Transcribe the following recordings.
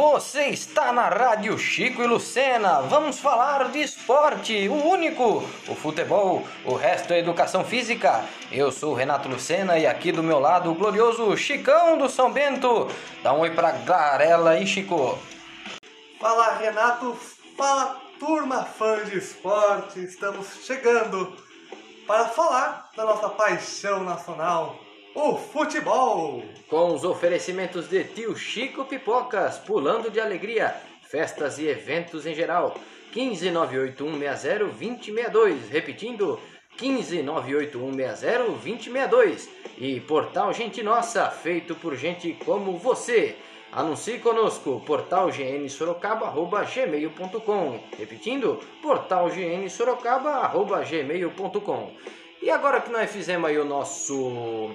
Você está na Rádio Chico e Lucena. Vamos falar de esporte, o único, o futebol, o resto é educação física. Eu sou o Renato Lucena e aqui do meu lado o glorioso Chicão do São Bento. Dá um oi pra Garela aí, Chico. Fala Renato, fala turma fã de esporte. Estamos chegando para falar da nossa paixão nacional, o futebol. Com os oferecimentos de tio Chico Pipocas, pulando de alegria, festas e eventos em geral. 15981602062, repetindo, 15981602062. E Portal Gente Nossa, feito por gente como você. Anuncie conosco, portalgnsorocaba.gmail.com Repetindo, portalgnsorocaba.gmail.com E agora que nós fizemos aí o nosso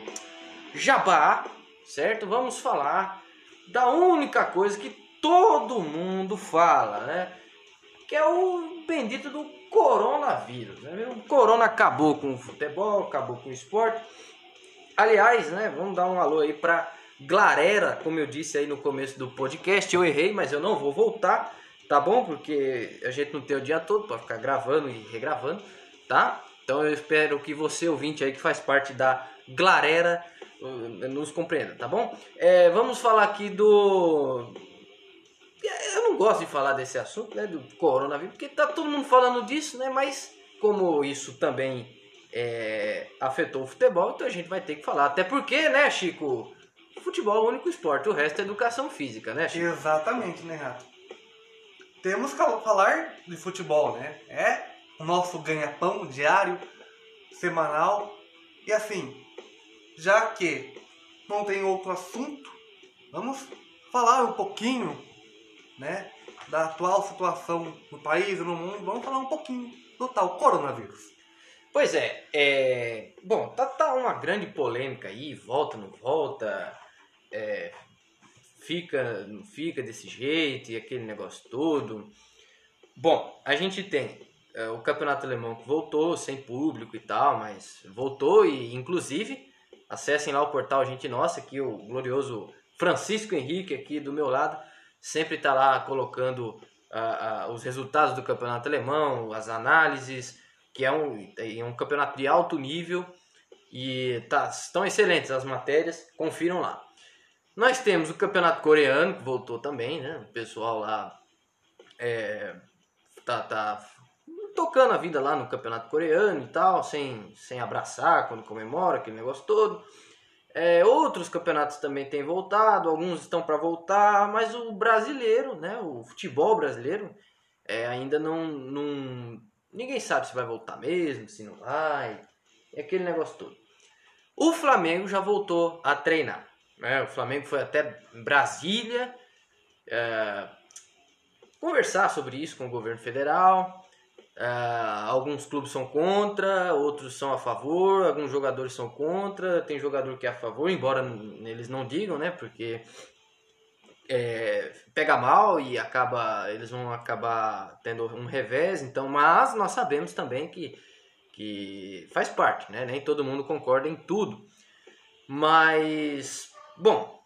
jabá, certo? Vamos falar da única coisa que todo mundo fala, né? Que é o bendito do coronavírus. Né? O corona acabou com o futebol, acabou com o esporte. Aliás, né? Vamos dar um alô aí pra Glarera, como eu disse aí no começo do podcast. Eu errei, mas eu não vou voltar, tá bom? Porque a gente não tem o dia todo para ficar gravando e regravando, tá? Então eu espero que você, ouvinte aí que faz parte da Glarera, nos compreenda, tá bom? É, vamos falar aqui do. Eu não gosto de falar desse assunto, né? Do coronavírus, porque tá todo mundo falando disso, né? Mas como isso também é, afetou o futebol, então a gente vai ter que falar. Até porque, né, Chico? Futebol é o único esporte, o resto é educação física, né, Chico? Exatamente, né, Renato? Temos que falar de futebol, né? É nosso ganha-pão diário, semanal. E assim, já que não tem outro assunto, vamos falar um pouquinho, né, da atual situação no país e no mundo. Vamos falar um pouquinho do tal coronavírus. Pois é, é... bom, tá, tá uma grande polêmica aí, volta, não volta, é... fica, não fica desse jeito e aquele negócio todo. Bom, a gente tem é, o campeonato alemão voltou sem público e tal, mas voltou e inclusive Acessem lá o portal Gente Nossa, que o glorioso Francisco Henrique aqui do meu lado sempre está lá colocando os resultados do campeonato alemão, as análises, que é um, é um campeonato de alto nível e tá, estão excelentes as matérias, confiram lá. Nós temos o campeonato coreano, que voltou também, né? O pessoal lá é, tá, tá tocando a vida lá no campeonato coreano e tal, sem, sem abraçar quando comemora, aquele negócio todo. É, outros campeonatos também têm voltado, alguns estão para voltar, mas o brasileiro, né, o futebol brasileiro, é, ainda não, não. Ninguém sabe se vai voltar mesmo, se não vai, é aquele negócio todo. O Flamengo já voltou a treinar. Né? O Flamengo foi até Brasília é, conversar sobre isso com o governo federal. Uh, alguns clubes são contra, outros são a favor, alguns jogadores são contra, tem jogador que é a favor, embora eles não digam, né? Porque é, pega mal e acaba, eles vão acabar tendo um revés, então, mas nós sabemos também que, que faz parte, né? Nem todo mundo concorda em tudo. Mas, bom,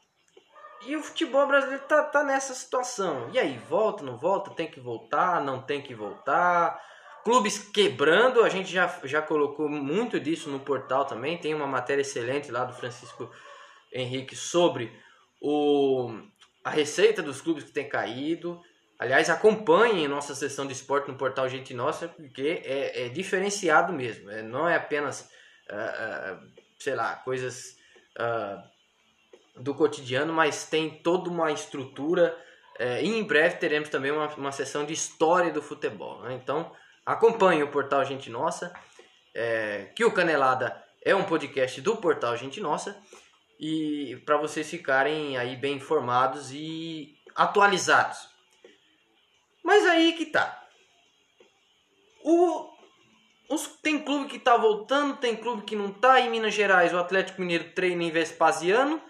e o futebol brasileiro tá, tá nessa situação. E aí, volta, não volta? Tem que voltar, não tem que voltar? Clubes quebrando, a gente já, já colocou muito disso no portal também. Tem uma matéria excelente lá do Francisco Henrique sobre o, a receita dos clubes que tem caído. Aliás, acompanhem nossa sessão de esporte no portal Gente Nossa, porque é, é diferenciado mesmo. É, não é apenas, uh, uh, sei lá, coisas uh, do cotidiano, mas tem toda uma estrutura. e em breve teremos também uma, uma sessão de história do futebol. Né? Então, Acompanhe o portal Gente Nossa, é, que o Canelada é um podcast do portal Gente Nossa e para vocês ficarem aí bem informados e atualizados. Mas aí que tá. O, os, tem clube que tá voltando, tem clube que não tá. Em Minas Gerais, o Atlético Mineiro treina em Vespasiano.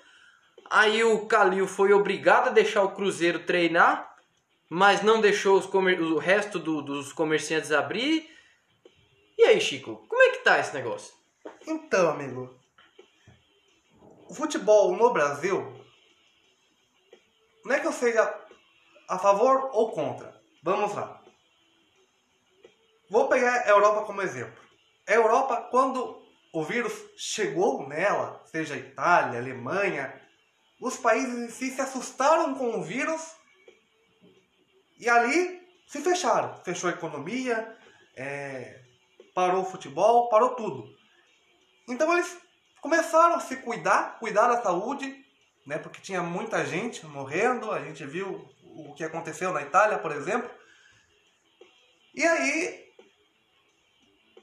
Aí o Calil foi obrigado a deixar o Cruzeiro treinar mas não deixou comer... o resto do, dos comerciantes abrir. E aí, Chico, como é que tá esse negócio? Então, amigo, o futebol no Brasil não é que eu seja a favor ou contra? Vamos lá. Vou pegar a Europa como exemplo. A Europa, quando o vírus chegou nela, seja Itália, Alemanha, os países em si se assustaram com o vírus e ali se fecharam. Fechou a economia, é, parou o futebol, parou tudo. Então eles começaram a se cuidar, cuidar da saúde, né, porque tinha muita gente morrendo, a gente viu o que aconteceu na Itália, por exemplo. E aí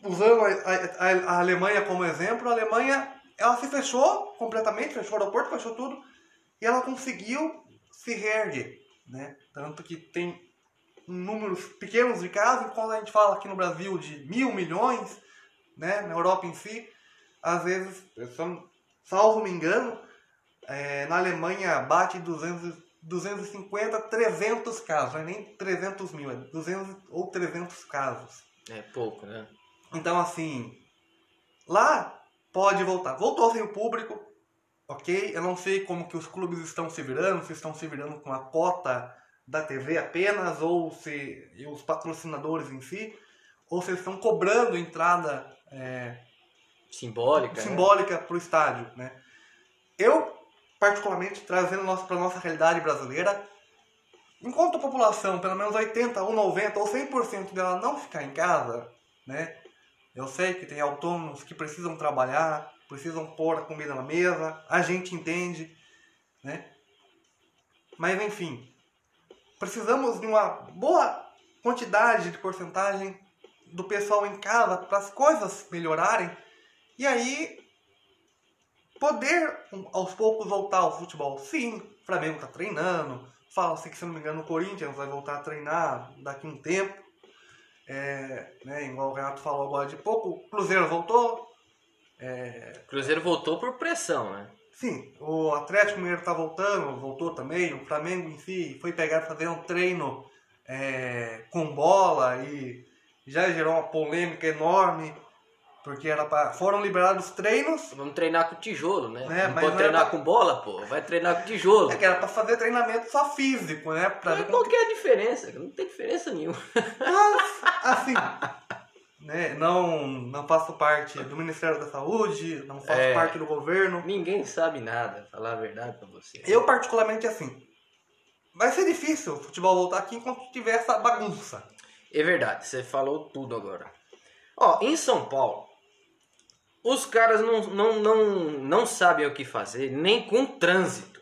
usando a, a, a, Alemanha como exemplo, a Alemanha ela se fechou completamente, fechou o aeroporto, fechou tudo, e ela conseguiu se reerguer. Né? Tanto que tem números pequenos de casos, quando a gente fala aqui no Brasil de mil milhões, né? na Europa em si, às vezes, salvo me engano, é, na Alemanha bate 200, 250, 300 casos, não é nem 300 mil, é 200 ou 300 casos. É pouco, né? Então, assim, lá pode voltar. Voltou sem o público, ok? Eu não sei como que os clubes estão se virando, se estão se virando com a cota da TV apenas, ou se os patrocinadores em si, ou se estão cobrando entrada é, simbólica, né? simbólica né? para o estádio, né? Eu, particularmente, trazendo para a nossa realidade brasileira, enquanto a população, pelo menos 80 ou 90 ou 100% dela não ficar em casa, né? Eu sei que tem autônomos que precisam trabalhar, precisam pôr a comida na mesa, a gente entende, né? Mas enfim, precisamos de uma boa quantidade de porcentagem do pessoal em casa para as coisas melhorarem e aí poder aos poucos voltar ao futebol. Sim, o Flamengo está treinando, fala-se que se não me engano o Corinthians vai voltar a treinar daqui a um tempo. É, né, igual o Renato falou agora de pouco, o Cruzeiro voltou. É... Cruzeiro voltou por pressão, né? Sim, o Atlético Mineiro está voltando, voltou também. O Flamengo em si foi pegar fazer um treino é, com bola e já gerou uma polêmica enorme. Porque era pra, foram liberados treinos. Vamos treinar com tijolo, né? É, não pode treinar pra... com bola, pô. Vai treinar com tijolo. É que era pra fazer treinamento só físico, né? Pra Mas qual que é a diferença? Não tem diferença nenhuma. Mas, assim, né? Não, não faço parte do Ministério da Saúde, não faço é, parte do governo. Ninguém sabe nada, falar a verdade pra você. Eu, particularmente, assim, vai ser difícil o futebol voltar aqui enquanto tiver essa bagunça. É verdade, você falou tudo agora. Ó, em São Paulo, os caras não, não, não, não sabem o que fazer, nem com trânsito.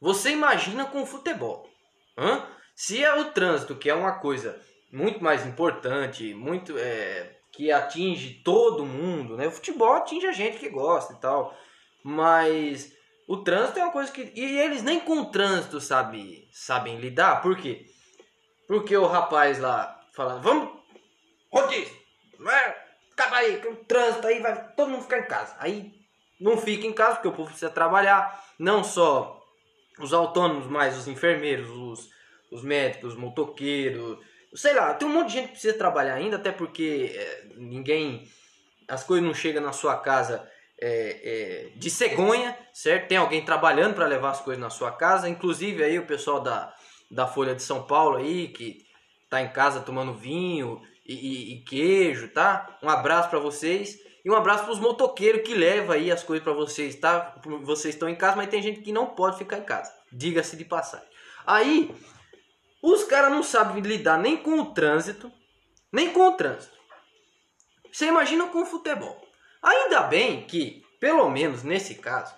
Você imagina com futebol. Hã? Se é o trânsito, que é uma coisa muito mais importante, muito é, que atinge todo mundo, né? O futebol atinge a gente que gosta e tal. Mas o trânsito é uma coisa que. E eles nem com o trânsito sabe, sabem lidar. Por quê? Porque o rapaz lá fala, vamos. Rodízio! acaba aí, que o trânsito aí vai todo mundo ficar em casa. Aí não fica em casa porque o povo precisa trabalhar, não só os autônomos, mas os enfermeiros, os, os médicos, os motoqueiros, sei lá, tem um monte de gente que precisa trabalhar ainda, até porque é, ninguém, as coisas não chegam na sua casa é, é, de cegonha, certo? Tem alguém trabalhando para levar as coisas na sua casa, inclusive aí o pessoal da, da Folha de São Paulo aí, que tá em casa tomando vinho, e, e, e queijo, tá? Um abraço para vocês. E um abraço para os motoqueiros que levam aí as coisas para vocês, tá? Vocês estão em casa, mas tem gente que não pode ficar em casa. Diga-se de passagem. Aí, os caras não sabem lidar nem com o trânsito, nem com o trânsito. Você imagina com o futebol. Ainda bem que, pelo menos nesse caso,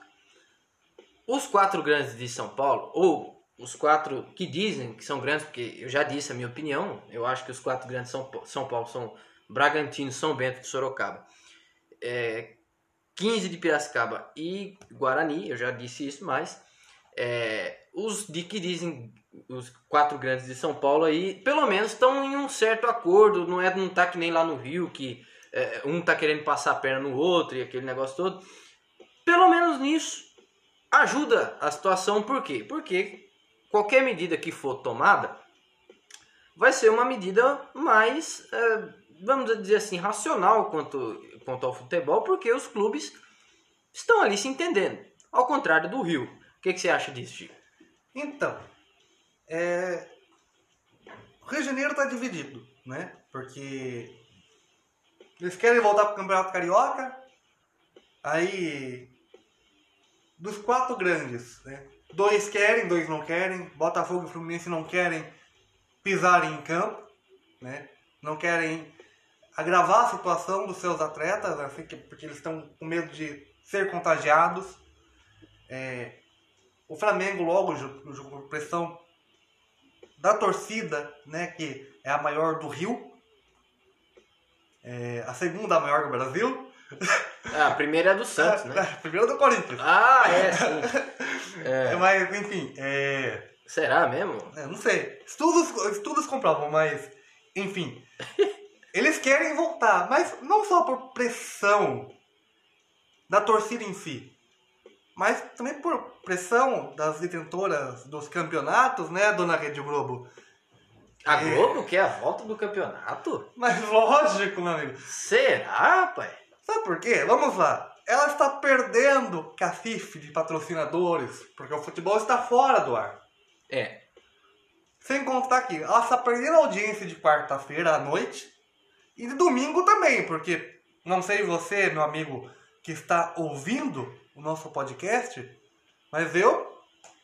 os quatro grandes de São Paulo, ou os quatro que dizem que são grandes, porque eu já disse a minha opinião, eu acho que os quatro grandes São, São Paulo são Bragantino, São Bento e Sorocaba. É, 15 de Piracicaba e Guarani, eu já disse isso, mas é, os de que dizem os quatro grandes de São Paulo aí, pelo menos estão em um certo acordo, não é não tá que nem lá no Rio que é, um tá querendo passar a perna no outro e aquele negócio todo. Pelo menos nisso ajuda a situação, por quê? Porque qualquer medida que for tomada vai ser uma medida mais, é, vamos dizer assim, racional quanto, quanto ao futebol, porque os clubes estão ali se entendendo. Ao contrário do Rio. O que, que você acha disso, Chico? Então, é, o Rio de Janeiro está dividido, né? Porque eles querem voltar para o Campeonato Carioca, aí dos quatro grandes, né? Dois querem, dois não querem. Botafogo e Fluminense não querem pisar em campo, né? Não querem agravar a situação dos seus atletas, assim, porque eles estão com medo de ser contagiados. É, o Flamengo logo por pressão da torcida, né, que é a maior do Rio, é, a segunda maior do Brasil. Ah, a primeira é do Santos, né? A primeira é do Corinthians. Ah, é, sim. É. Mas, enfim, é... Será mesmo? É, não sei. Estudos, estudos comprovam, mas, enfim. eles querem voltar, mas não só por pressão da torcida em si, mas também por pressão das detentoras dos campeonatos, né, dona Rede Globo? A É. Globo quer a volta do campeonato? Mas lógico, meu amigo. Será, pai? Sabe por quê? Vamos lá. Ela está perdendo cacife de patrocinadores, porque o futebol está fora do ar. É. Sem contar que ela está perdendo audiência de quarta-feira à noite e de domingo também, porque não sei você, meu amigo, que está ouvindo o nosso podcast, mas eu,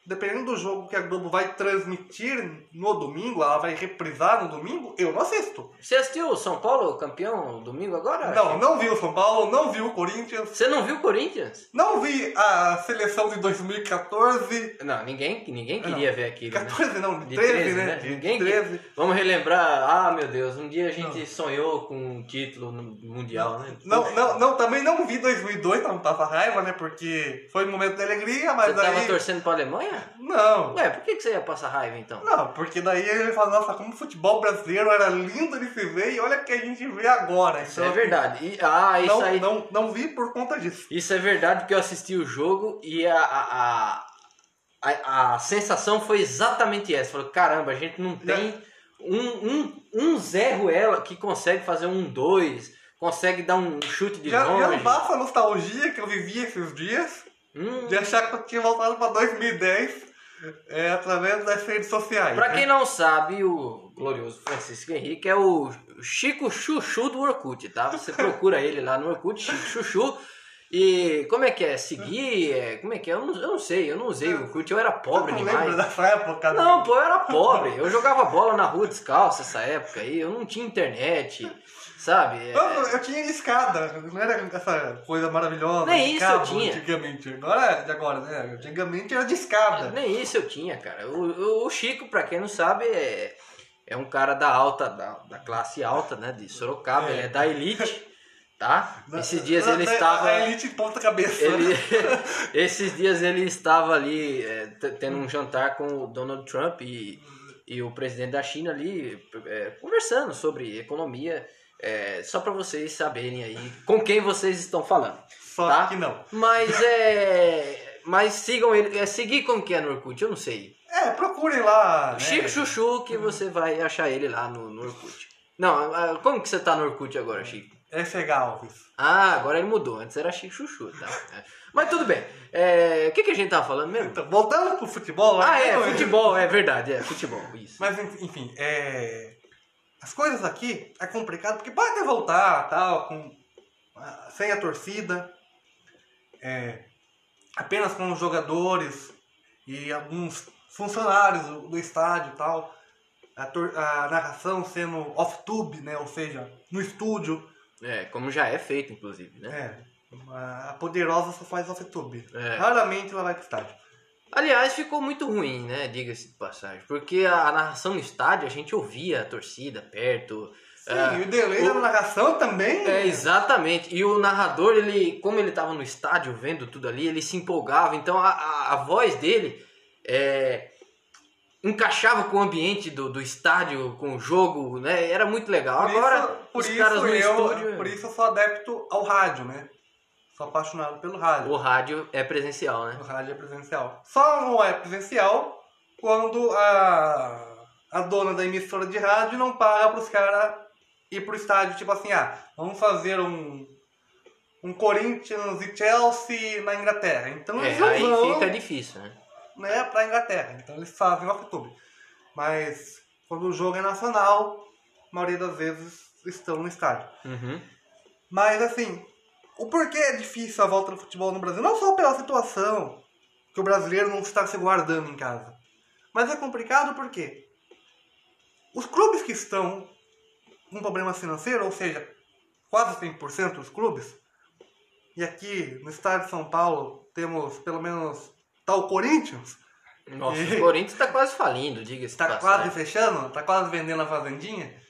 dependendo do jogo que a Globo vai transmitir no domingo, ela vai reprisar no domingo, eu não assisto. Você assistiu o São Paulo campeão domingo agora? Não, não vi o São Paulo, não vi o Corinthians, Você não viu o Corinthians? não vi a seleção de 2014. Não, ninguém, ninguém queria ver aquilo. né? 14 não, De 13, 13, né? né? De Ninguém 13. Vamos relembrar, ah meu Deus, um dia a gente sonhou com um título mundial, né? Não, não, não, também não vi 2002, pra não passar raiva, né? Porque foi um momento de alegria, mas Você tava aí... torcendo pra Alemanha? Não. Ué, por que, que você ia passar raiva então? Não, porque daí ele fala, nossa, como o futebol brasileiro era lindo de se ver e olha o que a gente vê agora. Isso Então, é verdade. E- ah, isso Não, aí. não, não vi por conta disso. Isso é verdade porque eu assisti o jogo e a, a, a, a, sensação foi exatamente essa. Falei, caramba, a gente não tem um, um, um Zé Ruela que consegue fazer um dois, consegue dar um chute de Já, já longe. não basta a nostalgia que eu vivi esses dias Hum, de achar que eu tinha voltado pra 2010 é, através das redes sociais. Pra né? quem não sabe, o glorioso Francisco Henrique é o Chico Chuchu do Orkut, tá? Você procura ele lá no Orkut, Chico Chuchu. E como é que é? Seguir? É, Como é que é? Eu não, eu não sei, eu não usei o Orkut, eu era pobre Eu não demais. dessa época. né? Não, pô, eu era pobre. Eu jogava bola na rua descalço essa época aí. Eu não tinha internet, sabe? É, Eu, eu tinha escada, não era essa coisa maravilhosa. Nem de isso cabo eu tinha. Antigamente. Agora é de agora, né? Antigamente era de escada. Nem isso eu tinha, cara. O, o- Chico, pra quem não sabe, é, é um cara da alta, da, da classe alta, né? De Sorocaba. É. Ele é da elite, tá? Na- Esses dias na- ele na- estava. A elite ponta cabeça. Ele, esses dias ele estava ali é, tendo um jantar com o Donald Trump e, e o presidente da China ali é, conversando sobre economia, é, só para vocês saberem aí com quem vocês estão falando. Só tá? que não. Mas é. Mas sigam ele. É, seguir como que é no Orkut? Eu não sei. É, procurem lá. né? Chico Chuchu, que você vai achar ele lá no, no Orkut. Não, como que você tá no Orkut agora, Chico? FH Alves. Ah, agora ele mudou. Antes era Chico Chuchu, tá? É. Mas tudo bem. É, O que, que a gente tava falando mesmo? Então, voltando pro futebol. Ah, né? é, futebol, é verdade, é futebol, isso. Mas enfim, é... as coisas aqui é complicado porque pode até voltar, tal, com ah, sem a torcida, é, apenas com os jogadores e alguns funcionários do, estádio, tal, a, a narração sendo off-tube, né, ou seja, no estúdio, É, como já é feito, inclusive, né? é, a poderosa só faz off-tube. É. Raramente ela vai pro estádio. Aliás, ficou muito ruim, né? Diga-se de passagem. Porque a, narração no estádio, a gente ouvia a torcida perto. Sim, Ah, e o delay o- da narração também. É, exatamente. E o narrador, ele, como ele estava no estádio vendo tudo ali, ele se empolgava. Então a, a, a voz dele é, encaixava com o ambiente do, do estádio, com o jogo, né? Era muito legal. Por Agora, isso, por os isso caras no eu, estúdio. Por isso eu sou adepto ao rádio, né? Sou apaixonado pelo rádio. O rádio é presencial, né? O rádio é presencial. Só não é presencial quando a, a dona da emissora de rádio não paga pros caras ir pro estádio, tipo assim, ah, vamos fazer um, um Corinthians e Chelsea na Inglaterra. Então É, eles não aí vão fica difícil, né? né, pra Inglaterra. Então eles fazem off-tube. Mas quando o jogo é nacional, a maioria das vezes estão no estádio. Uhum. Mas assim, o porquê é difícil a volta do futebol no Brasil? Não só pela situação, que o brasileiro não está se guardando em casa. Mas é complicado porque os clubes que estão com problema financeiro, ou seja, quase 100% dos clubes, e aqui no estado de São Paulo temos pelo menos tal Corinthians, Nossa, E- o Corinthians tá quase falindo, diga-se. está quase fechando, está quase vendendo a fazendinha.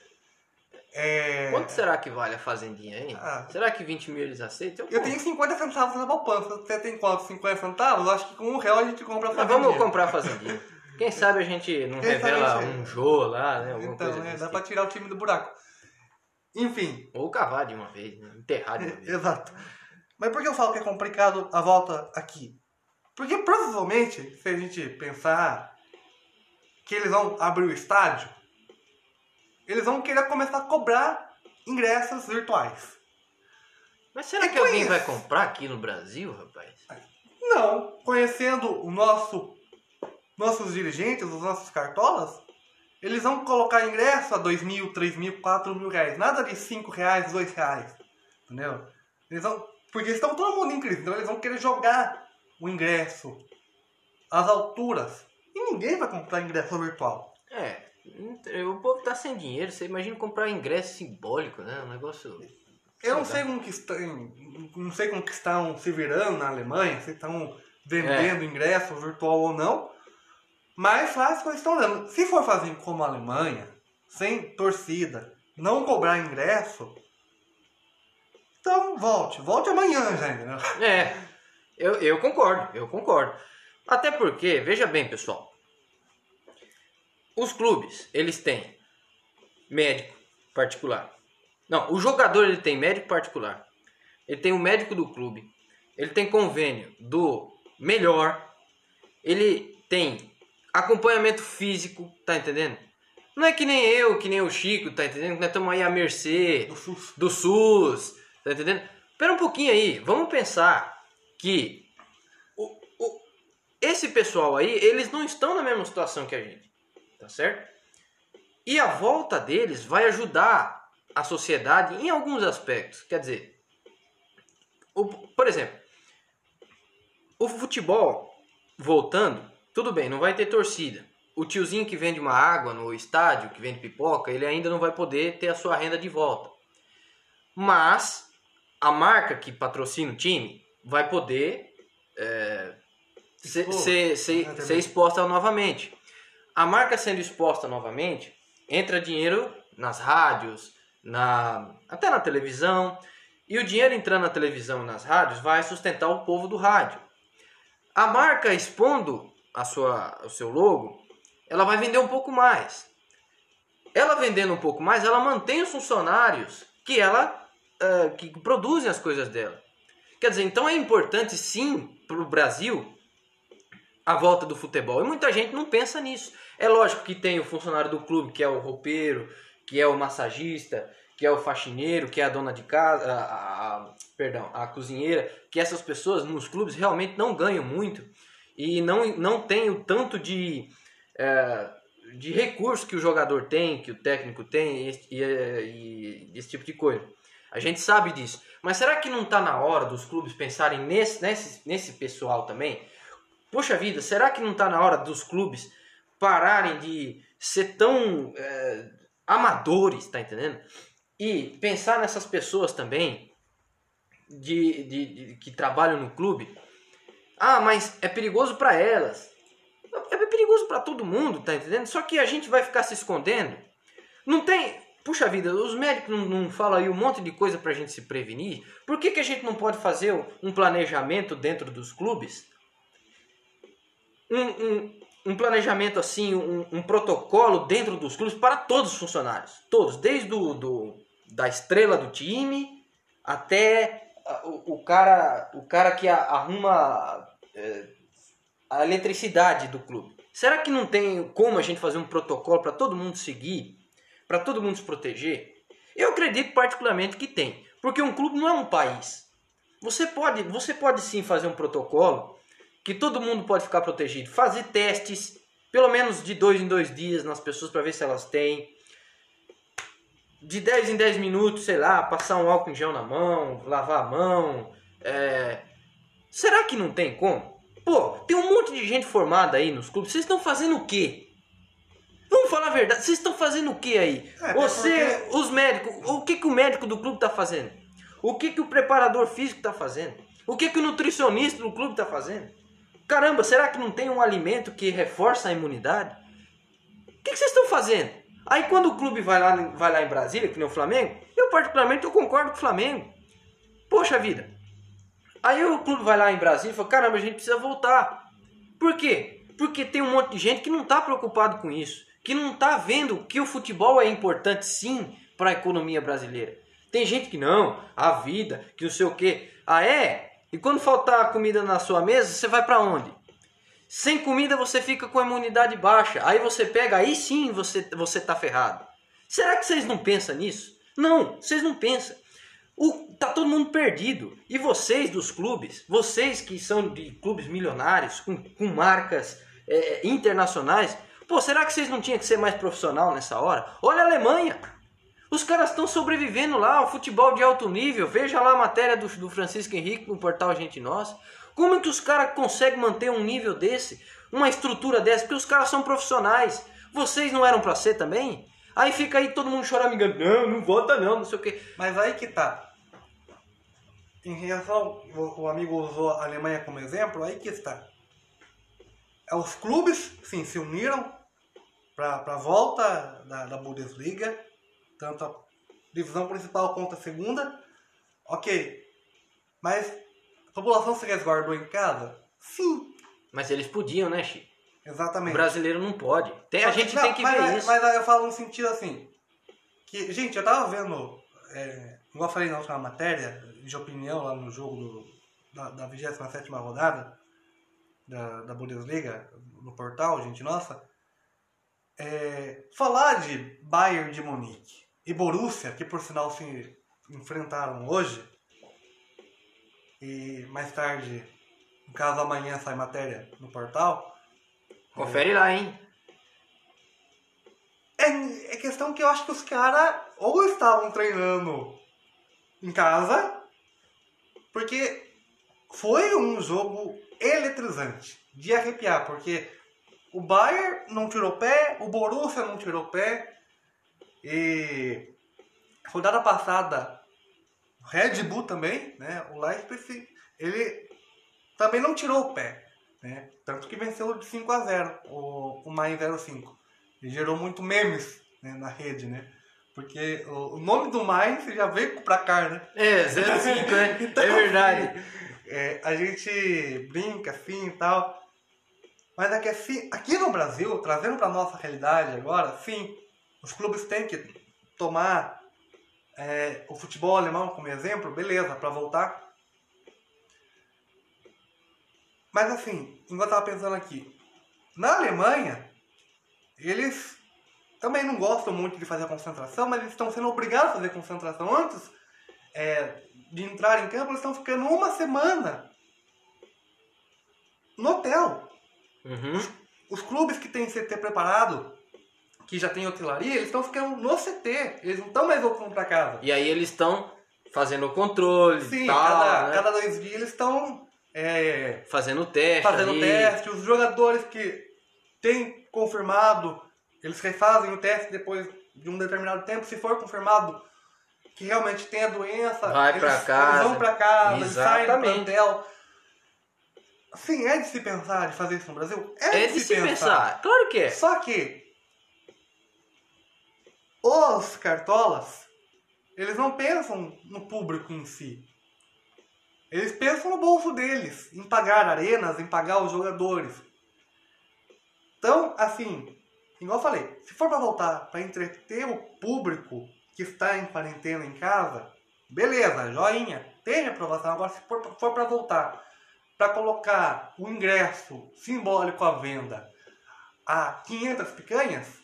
É... Quanto será que vale a fazendinha, hein? Ah. Será que 20 mil eles aceitam? Eu tenho 50 centavos na poupança. Você tem quanto? 50 centavos? Eu acho que com um real a gente compra a Mas fazendinha. vamos comprar a fazendinha. Quem sabe a gente não Quem revela um Jô lá, né? Alguma Então, coisa desse dá tipo. pra tirar o time do buraco. Enfim, Ou cavar de uma vez, né? enterrar de uma vez. exato. Mas por que eu falo que é complicado a volta aqui? Porque provavelmente, se a gente pensar que eles vão abrir o estádio, eles vão querer começar a cobrar ingressos virtuais. Mas será E que alguém conheço. vai comprar aqui no Brasil, rapaz? Não, conhecendo o nosso, nossos dirigentes, os nossos cartolas, eles vão colocar ingresso a dois mil, três mil, quatro mil reais. Nada de cinco reais, dois reais. Entendeu? Eles vão, porque estão todo mundo em crise, então eles vão querer jogar o ingresso às alturas. E ninguém vai comprar ingresso virtual. É, o povo tá sem dinheiro. Você imagina comprar ingresso simbólico, né? Um negócio. Eu não sei como que estão, não sei como que estão se virando na Alemanha, se estão vendendo ingresso virtual ou não, mas faz que eles estão dando. Se for fazer como a Alemanha, sem torcida, não cobrar ingresso, então volte, volte amanhã já, entendeu? É, eu, eu concordo, eu concordo. Até porque, veja bem, pessoal. Os clubes, eles têm médico particular. Não, o jogador ele tem médico particular. Ele tem o médico do clube. Ele tem convênio do melhor. Ele tem acompanhamento físico, tá entendendo? Não é que nem eu, que nem o Chico, tá entendendo? Nós estamos aí à mercê Do SUS. do SUS, tá entendendo? Espera um pouquinho aí, vamos pensar que o, o- esse pessoal aí, eles não estão na mesma situação que a gente, tá certo? E a volta deles vai ajudar a sociedade em alguns aspectos, quer dizer, o- por exemplo, o futebol voltando, tudo bem, não vai ter torcida. O tiozinho que vende uma água no estádio, que vende pipoca, ele ainda não vai poder ter a sua renda de volta. Mas a marca que patrocina o time vai poder é, ser, ser, ser, ser exposta novamente. A marca sendo exposta novamente, entra dinheiro nas rádios, na, até na televisão. E o dinheiro entrando na televisão e nas rádios vai sustentar o povo do rádio. A marca expondo a sua, o seu logo, ela vai vender um pouco mais. Ela vendendo um pouco mais, ela mantém os funcionários que ela eh, que produzem as coisas dela. Quer dizer, então é importante sim para o Brasil a volta do futebol. E muita gente não pensa nisso. É lógico que tem o funcionário do clube, que é o roupeiro, que é o massagista, que é o faxineiro, que é a dona de casa, a, a- a- perdão, a cozinheira, que essas pessoas nos clubes realmente não ganham muito e não, não tem o tanto de, eh, de recurso que o jogador tem, que o técnico tem e, e, e esse tipo de coisa. A gente sabe disso. Mas será que não está na hora dos clubes pensarem nesse, nesse, nesse pessoal também? Poxa vida, será que não está na hora dos clubes pararem de ser tão eh, amadores, tá entendendo? E pensar nessas pessoas também de, de- de- que trabalham no clube. Ah, mas é perigoso para elas. É perigoso para todo mundo, tá entendendo? Só que a gente vai ficar se escondendo. Não tem. Puxa vida, os médicos não, não falam aí um monte de coisa pra gente se prevenir. Por que, que a gente não pode fazer um planejamento dentro dos clubes? Um, um, planejamento assim, um, um protocolo dentro dos clubes para todos os funcionários. Todos, desde o, do, da estrela do time até ah, o, o cara, o cara que arruma eh, a eletricidade do clube. Será que não tem como a gente fazer um protocolo para todo mundo seguir, para todo mundo se proteger? Eu acredito particularmente que tem, porque um clube não é um país. Você pode, você pode sim fazer um protocolo que todo mundo pode ficar protegido, fazer testes Pelo menos de dois em dois dias nas pessoas para ver se elas têm. De 10 em 10 minutos, sei lá, passar um álcool em gel na mão, lavar a mão. É... Será que não tem como? Pô, tem um monte de gente formada aí nos clubes. Vocês estão fazendo o quê? Vamos falar a verdade. Vocês estão fazendo o que aí? É, Você, porque- os médicos, o que, que o médico do clube tá fazendo? O que, que o preparador físico tá fazendo? O que, que o nutricionista do clube tá fazendo? Caramba, será que não tem um alimento que reforça a imunidade? O que, vocês estão fazendo? Aí quando o clube vai lá, vai lá em Brasília, que nem o Flamengo, eu particularmente eu concordo com o Flamengo. Poxa vida. Aí o clube vai lá em Brasília e fala, caramba, a gente precisa voltar. Por quê? Porque tem um monte de gente que não está preocupado com isso. Que não está vendo que o futebol é importante sim para a economia brasileira. Tem gente que não, a vida, que não sei o quê. Ah é? E quando faltar comida na sua mesa, você vai para onde? Sem comida você fica com a imunidade baixa. Aí você pega, aí sim você, você tá ferrado. Será que vocês não pensam nisso? Não, vocês não pensam. O, tá todo mundo perdido. E vocês dos clubes, vocês que são de clubes milionários, com, com marcas é, internacionais, pô, será que vocês não tinham que ser mais profissional nessa hora? Olha a Alemanha. Os caras estão sobrevivendo lá, o futebol de alto nível. Veja lá a matéria do, do Francisco Henrique no portal Gente Nossa. Como é que os caras conseguem manter um nível desse, uma estrutura dessa? Porque os caras são profissionais. Vocês não eram pra ser também? Aí fica aí todo mundo choramingando. Não, não vota não, não sei o quê. Mas aí que tá. Em relação, o, o amigo usou a Alemanha como exemplo, aí que está. É, Os clubes, sim, se uniram para a volta da, da Bundesliga, tanto a divisão principal quanto a segunda. Ok. Mas a população se resguardou em casa? Sim, Mas eles podiam, né, Chico? O exatamente. brasileiro não pode. Tem, a gente não, tem que mas, ver aí- isso. Mas aí eu falo no sentido assim. Que, gente, eu tava vendo. É, igual eu falei na última matéria, de opinião lá no jogo do, da, da 27 rodada da, da Bundesliga, no portal, gente nossa. É, falar de Bayern de Munique e Borussia, que por sinal se enfrentaram hoje, e mais tarde, no caso amanhã sai matéria no portal, Confere lá, hein? É, é questão que eu acho que os caras ou estavam treinando em casa, porque foi um jogo eletrizante, de arrepiar, porque o Bayern não tirou pé, o Borussia não tirou pé, e rodada passada, Red Bull também, né, o Leipzig, ele também não tirou o pé, né, tanto que venceu de 5 a 0 o, o Main 05. E gerou muito memes né, na rede, né? Porque o, o nome do Mainz já veio pra cá, né? É, 05, né? Então, é verdade. é, a gente brinca assim e tal. Mas aqui, assim, aqui no Brasil, trazendo pra nossa realidade agora, sim, os clubes têm que tomar é, o futebol alemão como exemplo, beleza, pra voltar. Mas assim, enquanto eu tava pensando aqui, na Alemanha, eles também não gostam muito de fazer a concentração, mas eles estão sendo obrigados a fazer concentração antes é, de entrar em campo, eles estão ficando uma semana no hotel. Uhum. Os clubes que têm CT preparado, que já tem hotelaria, eles estão ficando no CT. Eles não estão mais voltando para casa. E aí eles estão fazendo o controle Sim, tal, cada, né? cada dois dias eles estão é, fazendo o teste fazendo ali. teste. Os jogadores que têm confirmado, eles refazem o teste depois de um determinado tempo. Se for confirmado que realmente tem a doença, Vai eles, pra eles casa. vão pra casa, eles saem do Exatamente. plantel. Sim, é de se pensar de fazer isso no Brasil? É de se pensar. Claro que é. Só que os cartolas, eles não pensam no público em si. Eles pensam no bolso deles, em pagar arenas, em pagar os jogadores. Então, assim, igual eu falei, se for pra voltar pra entreter o público que está em quarentena em casa, beleza, joinha, tem aprovação. Agora, se for, for pra voltar pra colocar o ingresso simbólico à venda a 500 picanhas,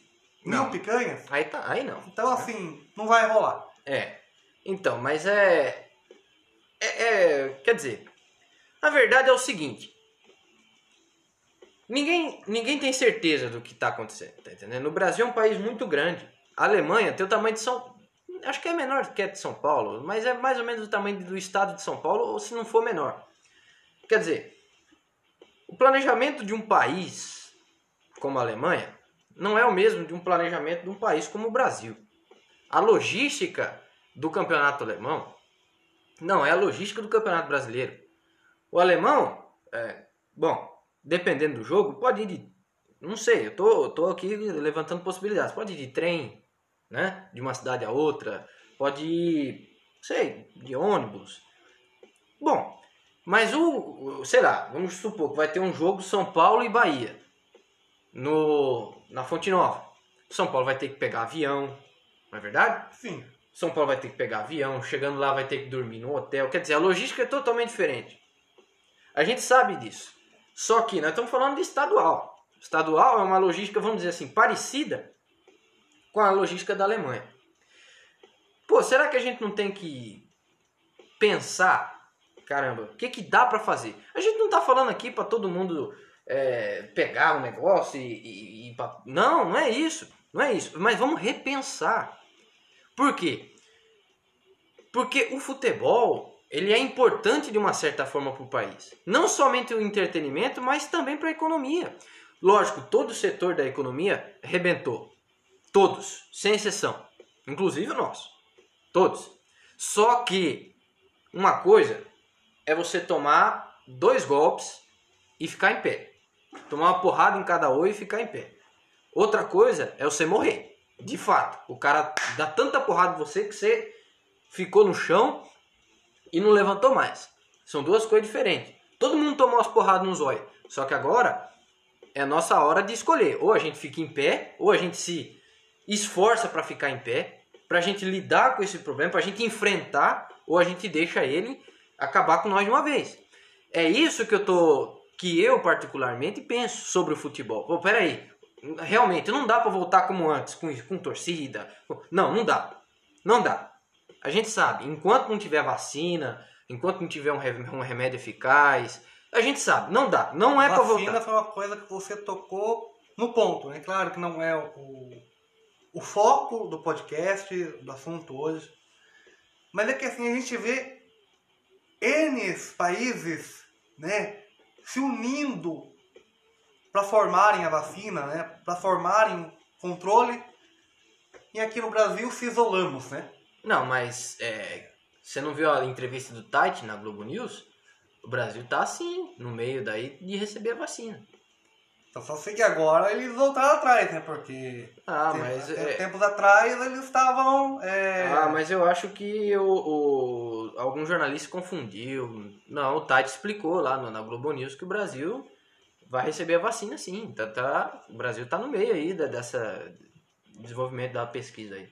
Não. mil picanhas, Aí tá, aí não. então assim, não vai rolar. É. Então, mas é, é, é- Quer dizer, a verdade é o seguinte. ninguém, ninguém tem certeza do que está acontecendo, tá entendendo? O Brasil é um país muito grande. A Alemanha tem o tamanho de São acho que é menor que a de São Paulo, mas é mais ou menos o tamanho do estado de São Paulo, ou se não for menor. Quer dizer, o planejamento de um país como a Alemanha não é o mesmo de um planejamento de um país como o Brasil. A logística do campeonato alemão não é a logística do campeonato brasileiro. O alemão, é, bom, dependendo do jogo, pode ir de. Não sei, eu tô, tô aqui levantando possibilidades. Pode ir de trem, né? De uma cidade a outra. Pode ir, sei, de ônibus. Bom, mas o, sei lá, vamos supor que vai ter um jogo São Paulo e Bahia no na Fonte Nova. São Paulo vai ter que pegar avião, não é verdade? Sim. São Paulo vai ter que pegar avião, chegando lá vai ter que dormir no hotel. Quer dizer, a logística é totalmente diferente. A gente sabe disso. Só que nós estamos falando de estadual. Estadual é uma logística, vamos dizer assim, parecida com a logística da Alemanha. Pô, será que a gente não tem que pensar, caramba, o que, que dá para fazer? A gente não está falando aqui para todo mundo é, pegar o um negócio e, e, e não, não é isso, não é isso. Mas vamos repensar. Por quê? Porque o futebol ele é importante de uma certa forma para o país. Não somente o entretenimento, mas também para a economia. Lógico, todo o setor da economia rebentou. Todos, sem exceção. Inclusive o nosso. Todos. Só que uma coisa é você tomar dois golpes e ficar em pé. Tomar uma porrada em cada oi e ficar em pé. Outra coisa é você morrer. De fato. O cara dá tanta porrada em você que você ficou no chão e não levantou mais. São duas coisas diferentes. Todo mundo tomou as porradas nos olhos. Só que agora é a nossa hora de escolher. Ou a gente fica em pé, ou a gente se esforça para ficar em pé, para a gente lidar com esse problema, para a gente enfrentar, ou a gente deixa ele acabar com nós de uma vez. É isso que eu tô, que eu particularmente penso sobre o futebol. Pô, peraí, realmente não dá para voltar como antes, com, com torcida. Não, não dá, não dá. A gente sabe, enquanto não tiver vacina, enquanto não tiver um remédio eficaz, a gente sabe, não dá, não é para voltar. Vacina foi uma coisa que você tocou no ponto, né? Claro que não é o o foco do podcast, do assunto hoje. Mas é que assim, a gente vê N países né, se unindo para formarem a vacina, né, para formarem controle. E aqui no Brasil se isolamos, né? Não, mas é, você não viu a entrevista do Tite na Globo News? O Brasil tá assim, no meio daí de receber a vacina. Então só sei que agora eles voltaram atrás, né? Porque ah, mas, é... tempos atrás eles estavam. É... Ah, mas eu acho que o, o, algum jornalista confundiu. Não, o Tati explicou lá na Globo News que o Brasil vai receber a vacina sim. Tá, tá, o Brasil tá no meio aí da, dessa desenvolvimento da pesquisa aí.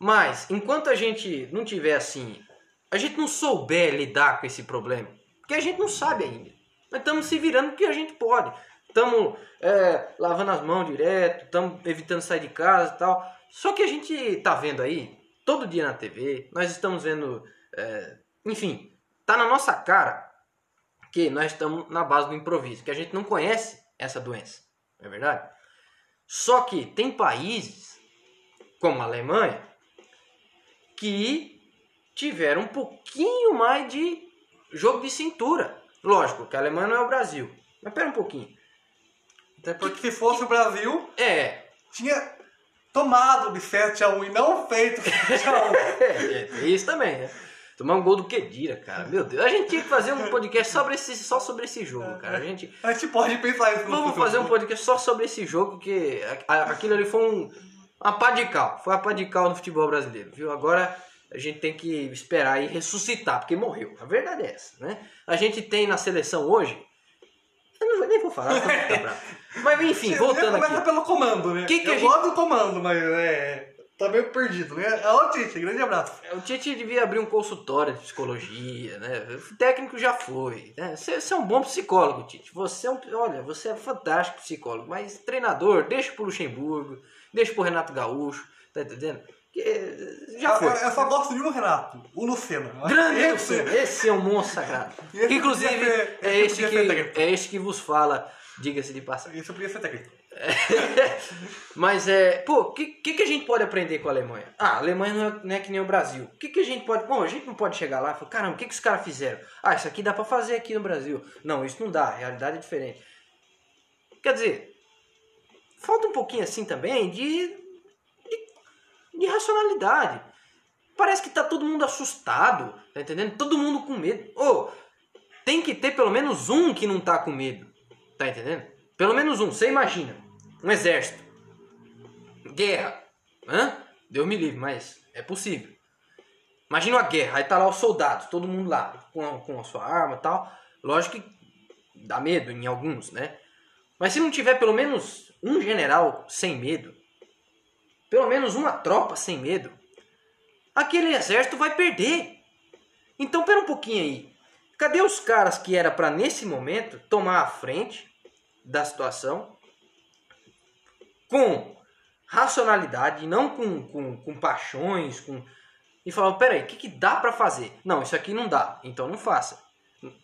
Mas, enquanto a gente não tiver assim, a gente não souber lidar com esse problema, porque a gente não sabe ainda. Nós estamos se virando porque a gente pode estamos é, lavando as mãos direto, estamos evitando sair de casa e tal. Só que a gente tá vendo aí, todo dia na TV, nós estamos vendo, é, enfim, tá na nossa cara que nós estamos na base do improviso, que a gente não conhece essa doença, não é verdade? Só que tem países, como a Alemanha, que tiveram um pouquinho mais de jogo de cintura. Lógico que a Alemanha não é o Brasil, mas pera um pouquinho. Até porque se fosse o Brasil, é. tinha tomado de 7x1 e não feito 7x1. é, é, isso também, né? Tomar um gol do Kedira, cara. Meu Deus. A gente tinha que fazer um podcast sobre esse, só sobre esse jogo, cara. A gente, a gente pode pensar isso. Vamos fazer um podcast só sobre esse jogo, porque aquilo ali foi um, uma pá de cal. Foi uma pá de cal no futebol brasileiro, viu? Agora a gente tem que esperar e ressuscitar, porque morreu. A verdade é essa, né? A gente tem na seleção hoje eu não, nem vou falar, tá Mas enfim, voltando começa aqui. pelo comando, né? Que que eu a gosto do comando, mas é... Tá meio perdido, né? É o Tite, grande abraço. É, o Tite devia abrir um consultório de psicologia, né? O técnico já foi. Né? Você, você é um bom psicólogo, Tite. Você é um. Olha, você é fantástico psicólogo, mas treinador, deixa pro Luxemburgo, deixa pro Renato Gaúcho, tá entendendo? Que já Eu- foi. Eu, eu só gosto de um Renato, o Luceno. Grande Esse- esse é um monstro sagrado. Esse Inclusive, ser- é, esse este que, é este que vos fala, diga-se de passagem. Isso podia ser técnico. Mas é, pô, o que, que, que a gente pode aprender com a Alemanha? Ah, a Alemanha não é, não é que nem o Brasil. O que, que a gente pode. Bom, a gente não pode chegar lá e falar, caramba, o que, que os caras fizeram? Ah, isso aqui dá pra fazer aqui no Brasil. Não, isso não dá, a realidade é diferente. Quer dizer, falta um pouquinho assim também de, de, de racionalidade. Parece que tá todo mundo assustado, tá entendendo? Todo mundo com medo. Ô, tem que ter pelo menos um que não tá com medo, tá entendendo? Pelo menos um, você imagina. Um exército. Guerra. Hã? Deus me livre, mas é possível. Imagina uma guerra, aí tá lá os soldados, todo mundo lá, com a, com a sua arma e tal. Lógico que dá medo em alguns, né? Mas se não tiver pelo menos um general sem medo, pelo menos uma tropa sem medo, aquele exército vai perder. Então, pera um pouquinho aí. Cadê os caras que era para nesse momento tomar a frente da situação com racionalidade, não com, com, com paixões, com e falar, peraí, o que, que dá para fazer? Não, isso aqui não dá, então não faça.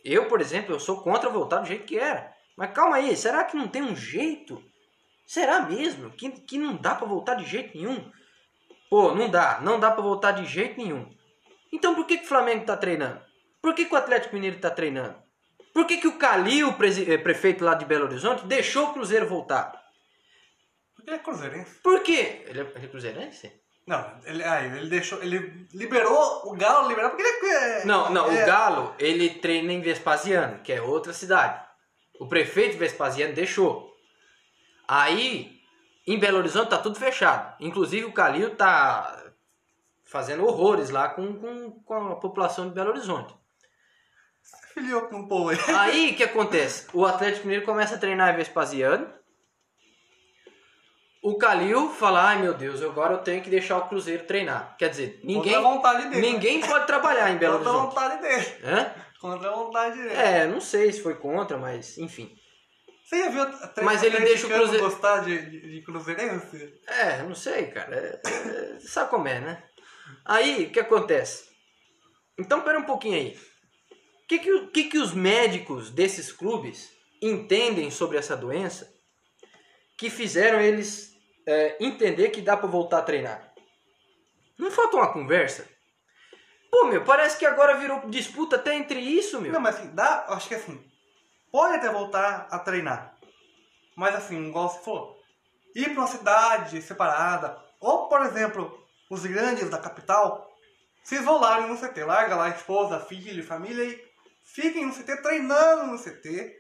Eu, por exemplo, eu sou contra voltar do jeito que era. Mas calma aí, será que não tem um jeito? Será mesmo que, que não dá para voltar de jeito nenhum? Pô, não dá, não dá para voltar de jeito nenhum. Então por que, que o Flamengo tá treinando? Por que, que o Atlético Mineiro tá treinando? Por que, que o Calil, eh, prefeito lá de Belo Horizonte, deixou o Cruzeiro voltar? Porque ele é cruzeirense. Por quê? Ele é, ele é cruzeirense? Não, ele, ah, ele deixou. Ele liberou o Galo liberou porque ele é. Não, não, é, o Galo, ele treina em Vespasiano, que é outra cidade. O prefeito Vespasiano deixou. Aí, em Belo Horizonte tá tudo fechado. Inclusive o Calil tá fazendo horrores lá com, com, com a população de Belo Horizonte. Filiou com um povo aí. Aí o que acontece? O Atlético Mineiro começa a treinar em Vespasiano. O Calil fala, ai meu Deus, agora eu tenho que deixar o Cruzeiro treinar. Quer dizer, ninguém, Contra a dele. ninguém pode trabalhar em Belo Contra a Horizonte. vontade dele. Hã? Contra a vontade dele. É, não sei se foi contra, mas enfim. Você já viu a tre- Mas ele deixa o atleticano Cruzeiro- gostar de, de, de cruzeirense? É, não sei, cara. É, é, sabe como é, né? Aí, o que acontece? Então, pera um pouquinho aí. O que, que, o- que, que os médicos desses clubes entendem sobre essa doença que fizeram eles é, entender que dá pra voltar a treinar? Não falta uma conversa? Pô, meu, parece que agora virou disputa até entre isso, meu. Não, mas assim, dá, acho que assim, pode até voltar a treinar. Mas assim, igual você falou, ir pra uma cidade separada, ou por exemplo, os grandes da capital, se isolarem no CT, larga lá a esposa, filho, família e fiquem no CT treinando no CT,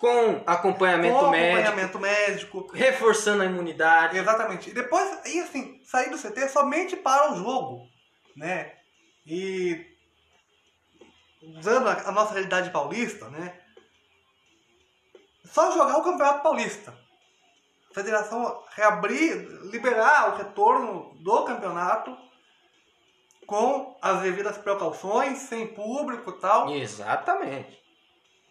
Com acompanhamento com médico, acompanhamento médico. reforçando a imunidade. Exatamente. E depois, e assim, sair do CT somente para o jogo, né? E usando a nossa realidade paulista, né? Só jogar o Campeonato Paulista. A federação reabrir, liberar o retorno do campeonato com as devidas precauções, sem público e tal. Exatamente.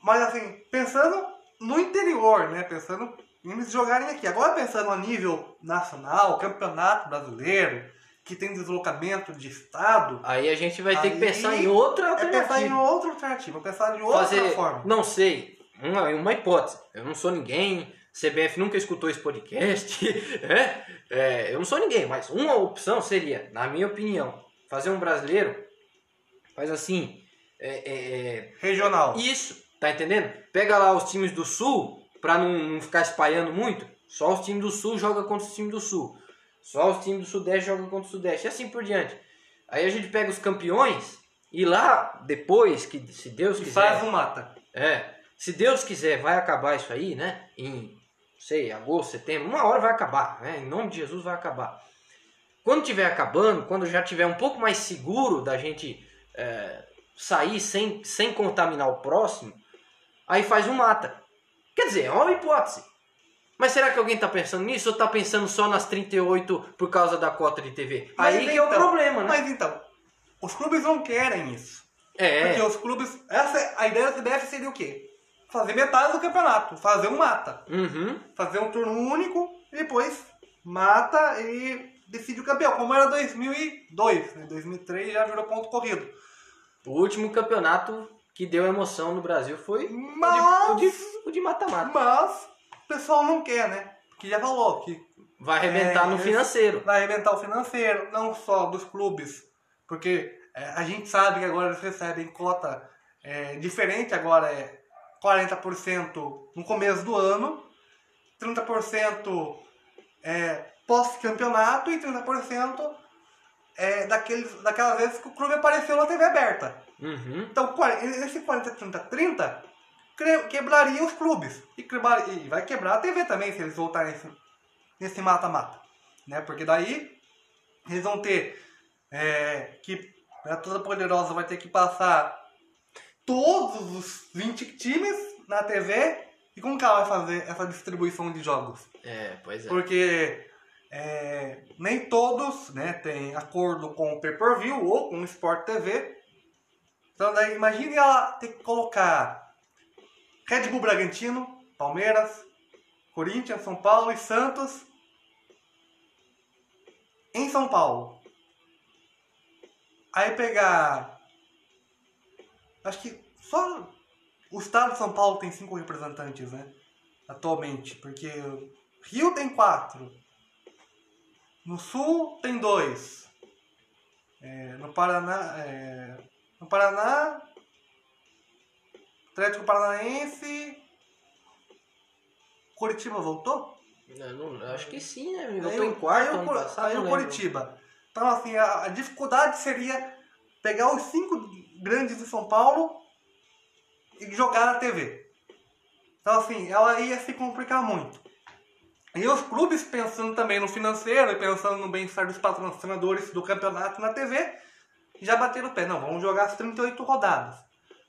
Mas assim, pensando no interior, né? Pensando em eles jogarem aqui. Agora pensando a nível nacional, campeonato brasileiro, que tem deslocamento de estado, Aí a gente vai ter que pensar em outra é pensar em alternativa. outra alternativa, pensar em outra Fazer, forma. não sei, uma, uma hipótese. Eu não sou ninguém, CBF nunca escutou esse podcast, é, é, eu não sou ninguém, mas uma opção seria, na minha opinião, fazer um brasileiro, faz assim, é, é, é, Regional. isso, tá entendendo? Pega lá os times do Sul, pra não, não ficar espalhando muito, só os times do Sul joga contra os times do Sul. Só os times do Sudeste jogam contra o Sudeste, e assim por diante. Aí a gente pega os campeões e lá, depois, que se Deus E quiser. faz um mata. É, se Deus quiser, vai acabar isso aí, né? Em, sei, agosto, setembro, uma hora vai acabar, né? Em nome de Jesus vai acabar. Quando tiver acabando, quando já tiver um pouco mais seguro da gente é, sair sem, sem contaminar o próximo, aí faz um mata. Quer dizer, é uma hipótese. Mas será que alguém está pensando nisso ou está pensando só nas 38 por causa da cota de TV? Mas aí que é o então, problema, né? Mas então, os clubes não querem isso. É, Porque os clubes. Essa, a ideia da CBF seria o quê? Fazer metade do campeonato, fazer um mata. uhum, Fazer um turno único e depois mata e decide o campeão, como era 2002, né? 2003 já virou ponto corrido. O último campeonato que deu emoção no Brasil foi o de- Mas, o de mata-mata. mas o pessoal não quer, né? Porque já falou que Vai arrebentar É, no financeiro. vai arrebentar o financeiro, não só dos clubes, porque é, a gente sabe que agora eles recebem cota é, diferente, agora é 40% no começo do ano, 30% é, pós-campeonato e 30% é, daqueles, daquelas vezes que o clube apareceu na TV aberta. Uhum. Então, esse 40, 30, 30 cre- quebraria os clubes. E, quebrar- e vai quebrar a TV também, se eles voltarem nesse- nesse mata-mata. Né? Porque daí eles vão ter é, que a Toda Poderosa vai ter que passar todos os 20 times na TV. E como que ela vai fazer essa distribuição de jogos? É, pois é. Porque é, nem todos né, têm acordo com o pay-per-view ou com o Sport TV. Então daí imagine ela ter que colocar Red Bull Bragantino, Palmeiras, Corinthians, São Paulo e Santos em São Paulo. Aí pegar. Acho que só o estado de São Paulo tem cinco representantes, né? Atualmente. Porque Rio tem quatro. No Sul tem dois. É, no Paraná. é, no Paraná. Atlético Paranaense. Curitiba voltou? Não- eu acho que sim, né? Aí voltou o- em quarto aí o passado. Aí não. Coritiba. Então, assim, a, a dificuldade seria pegar os cinco grandes de São Paulo e jogar na TV. Então, assim, ela ia se complicar muito. E os clubes, pensando também no financeiro e pensando no bem-estar dos patrocinadores do campeonato na TV, já bateram o pé. Não, vamos jogar as 38 rodadas.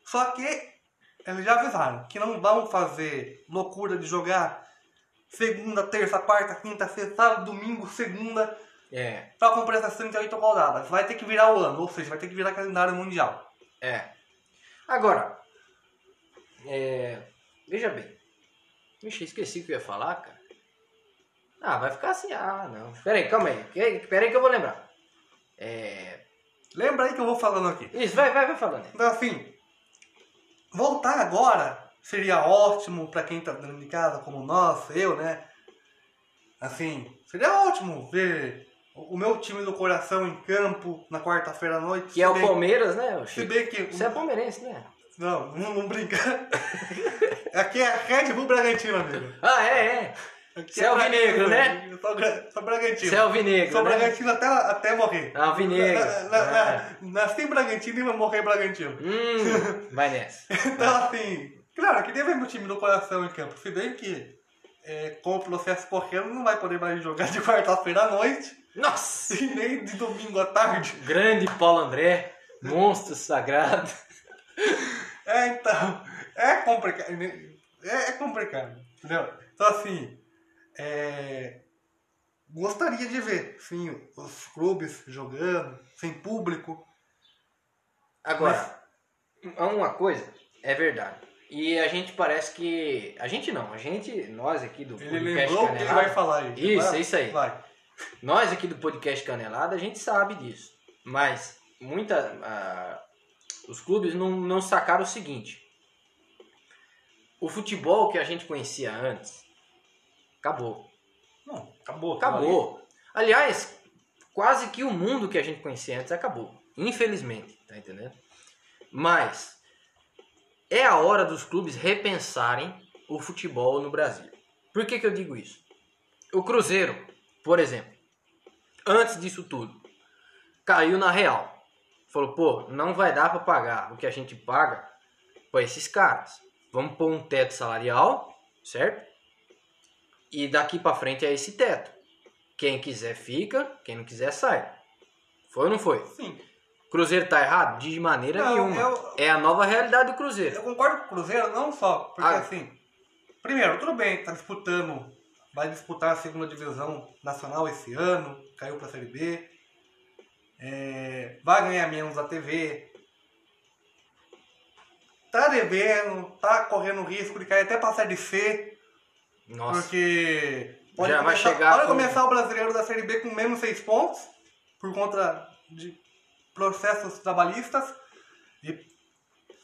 Só que eles já avisaram que não vão fazer loucura de jogar segunda, terça, quarta, quinta, sexta, sábado, domingo, segunda, É, pra cumprir essas 38 rodadas. Vai ter que virar o ano, ou seja, vai ter que virar calendário mundial. É. Agora, é, veja bem. Vixe, esqueci o que eu ia falar, cara. Ah, vai ficar assim. Ah, não. Pera aí, calma aí. Que- Pera aí que eu vou lembrar. É, Lembra aí que eu vou falando aqui. isso, vai, vai, vai falando. Então, assim, voltar agora seria ótimo pra quem tá dentro de casa, como nós, eu, né? Assim, seria ótimo ver o meu time do coração em campo na quarta-feira à noite. Que é o Palmeiras, né? ô Se Chico? bem que. Você é palmeirense, né? Não, não, não brinca. Aqui é Red Bull Bragantino, amigo. Ah, é, é. Aqui Você é alvinegro, né? Eu sou, Bragantino. Você é alvinegro, Sou né? Bragantino até, até morrer. Alvinegro. Na- na- É. na- Nasci em Bragantino e vou morrer em Bragantino. Hum, vai nessa. Então, assim, claro, queria ver meu time do coração em campo. Se bem que, é, com o processo correndo, não vai poder mais jogar de quarta-feira à noite Nossa! e nem de domingo à tarde. Grande Paulo André, monstro sagrado. É, então, é complicado. É, é complicado, entendeu? Então, assim, é, gostaria de ver, sim, os clubes jogando, sem público. Agora, uma coisa é verdade. E a gente parece que. A gente não, a gente, nós aqui do Ele lembrou que ele vai falar aí. Isso, Vai- é isso aí. Vai. Nós aqui do podcast Canelada, a gente sabe disso. Mas muita, ah, os clubes não, não sacaram o seguinte. O futebol que a gente conhecia antes acabou. Não, acabou. Acabou. Aliás, quase que o mundo que a gente conhecia antes acabou. Infelizmente, tá entendendo? Mas é a hora dos clubes repensarem o futebol no Brasil. Por que, que eu digo isso? O Cruzeiro, por exemplo, antes disso tudo, caiu na real. Falou, pô, não vai dar para pagar o que a gente paga para esses caras. Vamos pôr um teto salarial, certo? E daqui para frente é esse teto. Quem quiser fica, quem não quiser sai. Foi ou não foi? Sim. Cruzeiro tá errado? De maneira Não, nenhuma. eu- É a nova realidade do Cruzeiro. Eu concordo com o Cruzeiro, não só, porque Ah. assim, primeiro, tudo bem, tá disputando, vai disputar a segunda divisão nacional esse ano, caiu pra Série B, é, vai ganhar menos a TV, tá devendo, tá correndo risco de cair até pra Série C, Nossa. porque Pode Já vai começar, chegar pode com- começar o brasileiro da Série B com menos seis pontos, por conta de processos trabalhistas. E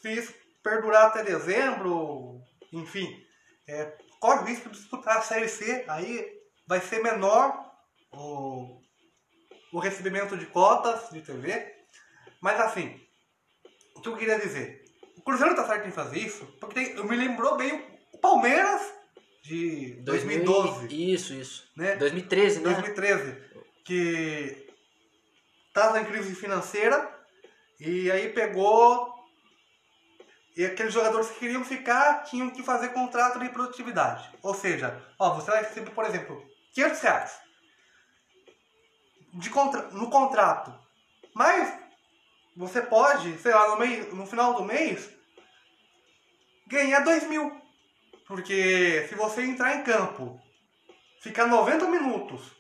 se isso perdurar até dezembro, enfim, é, corre o risco de disputar a Série C, aí vai ser menor o, o recebimento de cotas de TV. Mas assim, o que eu queria dizer? O Cruzeiro tá certo em fazer isso, porque tem- me lembrou bem o Palmeiras de 2012 Isso, isso. né? 2013, né? 2013, que estava em crise financeira e aí pegou e aqueles jogadores que queriam ficar tinham que fazer contrato de produtividade. Ou seja, ó, você vai receber, por exemplo, 500 reais de contra, no contrato, mas você pode, sei lá, no, no final do mês ganhar 2 mil. Porque se você entrar em campo ficar 90 minutos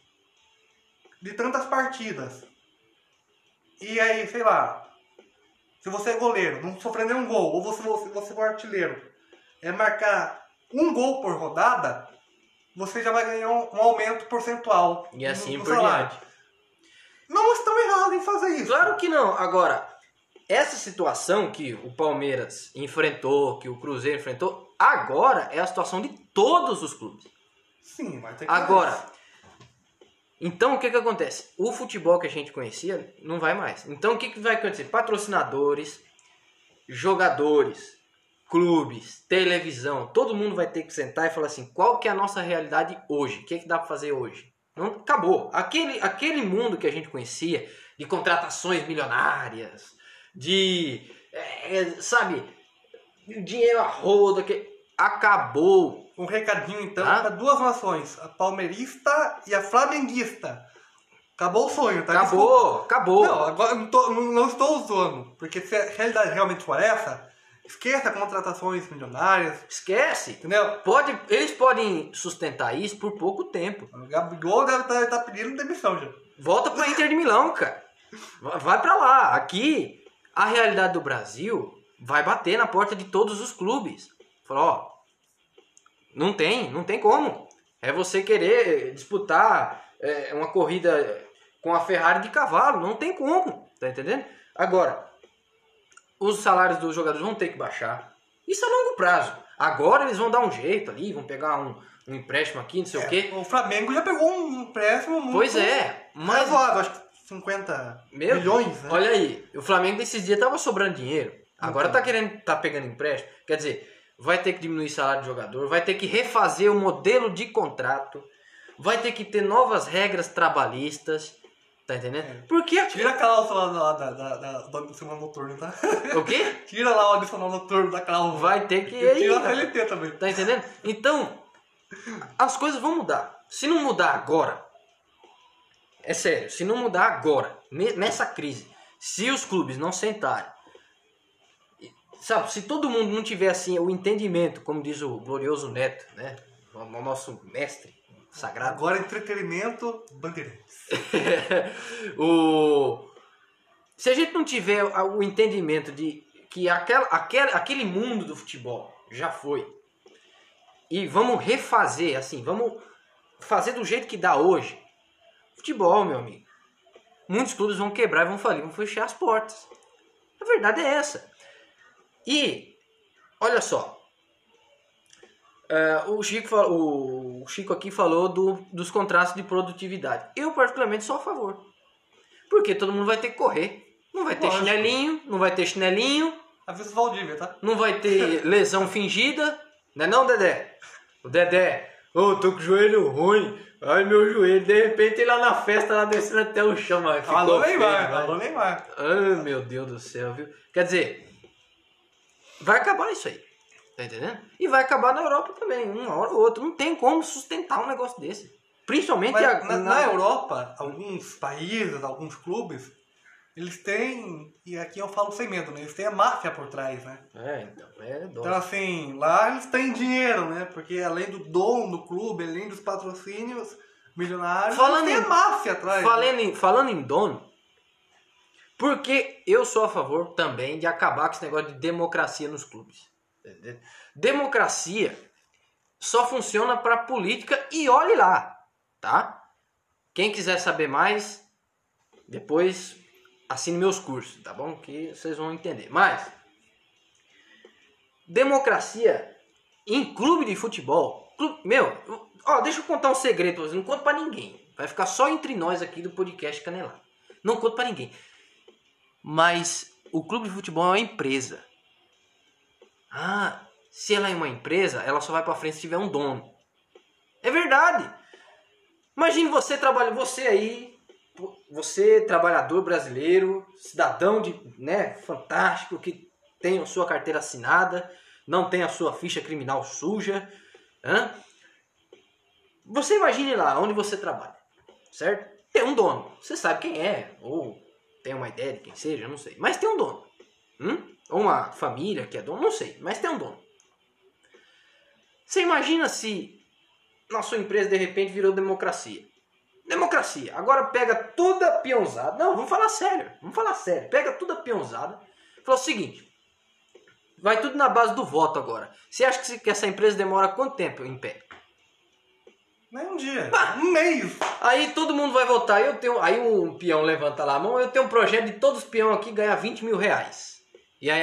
de tantas partidas e aí, sei lá, se você é goleiro, não sofrer nenhum gol, ou você, você, você for artilheiro, é marcar um gol por rodada, você já vai ganhar um, um aumento percentual. E assim no- no por salário. diante. Não estão errados em fazer isso. Claro que não. Agora, essa situação que o Palmeiras enfrentou, que o Cruzeiro enfrentou, agora é a situação de todos os clubes. Sim, mas tem que Agora, então o que que acontece? O futebol que a gente conhecia não vai mais. Então o que que vai acontecer? Patrocinadores, jogadores, clubes, televisão, todo mundo vai ter que sentar e falar assim, qual que é a nossa realidade hoje? O que que dá pra fazer hoje? Não, acabou. Aquele, aquele mundo que a gente conhecia de contratações milionárias, de, é, sabe, dinheiro a rodo, que acabou. Um recadinho então Tá? para duas nações, a palmeirista e a flamenguista. Acabou o sonho, tá? Acabou, acabou. Não, agora eu não, tô- não- não estou zoando. Porque se a realidade realmente for essa, esqueça contratações milionárias, Esquece. entendeu? Pode, eles podem sustentar isso por pouco tempo. O Gabigol deve estar pedindo demissão já. Volta pro Inter de Milão, cara. Va- Vai pra lá. Aqui, a realidade do Brasil vai bater na porta de todos os clubes. Falar, ó, não tem, não tem como. É você querer disputar é, uma corrida com a Ferrari de cavalo, não tem como, tá entendendo? Agora, os salários dos jogadores vão ter que baixar. Isso a longo prazo. Agora eles vão dar um jeito ali, vão pegar um, um empréstimo aqui, não sei o quê. É, o Flamengo já pegou um empréstimo muito Pois é, mas razoável, acho que 50 Meu, milhões, né? Olha aí, o Flamengo desses dias tava sobrando dinheiro. Agora Então. tá querendo, tá pegando empréstimo. Quer dizer, vai ter que diminuir o salário do jogador, vai ter que refazer o modelo de contrato, vai ter que ter novas regras trabalhistas, tá entendendo? É. Porque Tira a cláusula lá da, da, da, do adicional noturno, tá? o quê? Tira lá o adicional noturno da cláusula. Vai ter que E tira a CLT também. tá entendendo? Então, as coisas vão mudar. Se não mudar agora, é sério, se não mudar agora, ne- nessa crise, se os clubes não sentarem, sabe, se todo mundo não tiver assim o entendimento, como diz o glorioso Neto, né, o o nosso mestre sagrado, Agora entretenimento, bandeirantes. o se a gente não tiver o entendimento de que aquela, aquela, aquele mundo do futebol já foi e vamos refazer assim, vamos fazer do jeito que dá hoje. Futebol, meu amigo. Muitos clubes vão quebrar e vão falir, vão fechar as portas. A verdade é essa. E olha só, é, o, Chico, o Chico aqui falou do, dos contratos de produtividade. Eu, particularmente, sou a favor. Porque todo mundo vai ter que correr. Não vai ter Lógico. chinelinho, não vai ter chinelinho, Avisa Valdívia, tá? não vai ter lesão fingida. Não é não, Dedé? O Dedé, ô, tô com o joelho ruim. Ai, meu joelho. De repente, lá na festa, lá descendo até o chão. ficou Alô Neymar, alô Neymar. Ai, meu Deus do céu, viu? Quer dizer, vai acabar isso aí. Tá entendendo? E vai acabar na Europa também, uma hora ou outra. Não tem como sustentar um negócio desse. Principalmente Mas a- na, na Europa, alguns países, alguns clubes, eles têm, e aqui eu falo sem medo, né? Eles têm a máfia por trás, né? É, então, é dó. Então assim, lá eles têm dinheiro, né? Porque além do dono do clube, além dos patrocínios milionários, Falando eles têm em- a máfia atrás. né? Falando em, falando em dono, porque eu sou a favor também de acabar com esse negócio de democracia nos clubes. Democracia só funciona para política e olhe lá. tá? Quem quiser saber mais, depois assine meus cursos, tá bom? Que vocês vão entender. Mas democracia em clube de futebol, clube, meu, ó, deixa eu contar um segredo não conto para ninguém. Vai ficar só entre nós aqui do podcast Canelado. Não conto para ninguém. Mas o clube de futebol é uma empresa. Ah, se ela é uma empresa, ela só vai para frente se tiver um dono. É verdade. Imagine você trabalha, você aí, você trabalhador brasileiro, cidadão de, né, fantástico que tem a sua carteira assinada, não tem a sua ficha criminal suja, hã? Você imagine lá onde você trabalha, certo? Tem um dono, você sabe quem é, ou tem uma ideia de quem seja, não sei, mas tem um dono, hum? ou uma família que é dono, não sei, mas tem um dono. Você imagina se na sua empresa de repente virou democracia? Democracia. Agora pega toda a peãozada. Não, vamos falar sério. Vamos falar sério. Pega toda a peãozada. Fala o seguinte: vai tudo na base do voto agora. Você acha que essa empresa demora quanto tempo em pé? Nem um dia. Um mês. Aí todo mundo vai votar. Eu tenho, aí um peão levanta lá a mão. Eu tenho um projeto de todos os peões aqui ganhar 20 mil reais. E aí,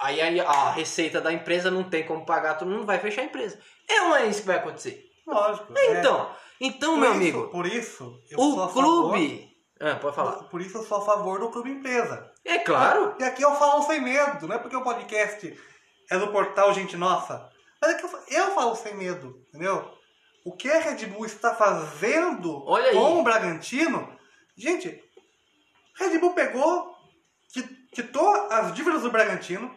aí, aí, a receita da empresa não tem como pagar, todo mundo vai fechar a empresa. É ou é isso que vai acontecer? Lógico. Então, é. então por meu isso, amigo. Por isso, o clube. Ah, pode falar. Por, por, isso eu sou a favor do clube empresa. É claro. E aqui eu falo sem medo, não é porque o podcast é do portal Gente Nossa. Mas é que eu, eu falo sem medo, entendeu? O que a Red Bull está fazendo com o Bragantino, gente, Red Bull pegou, quitou as dívidas do Bragantino,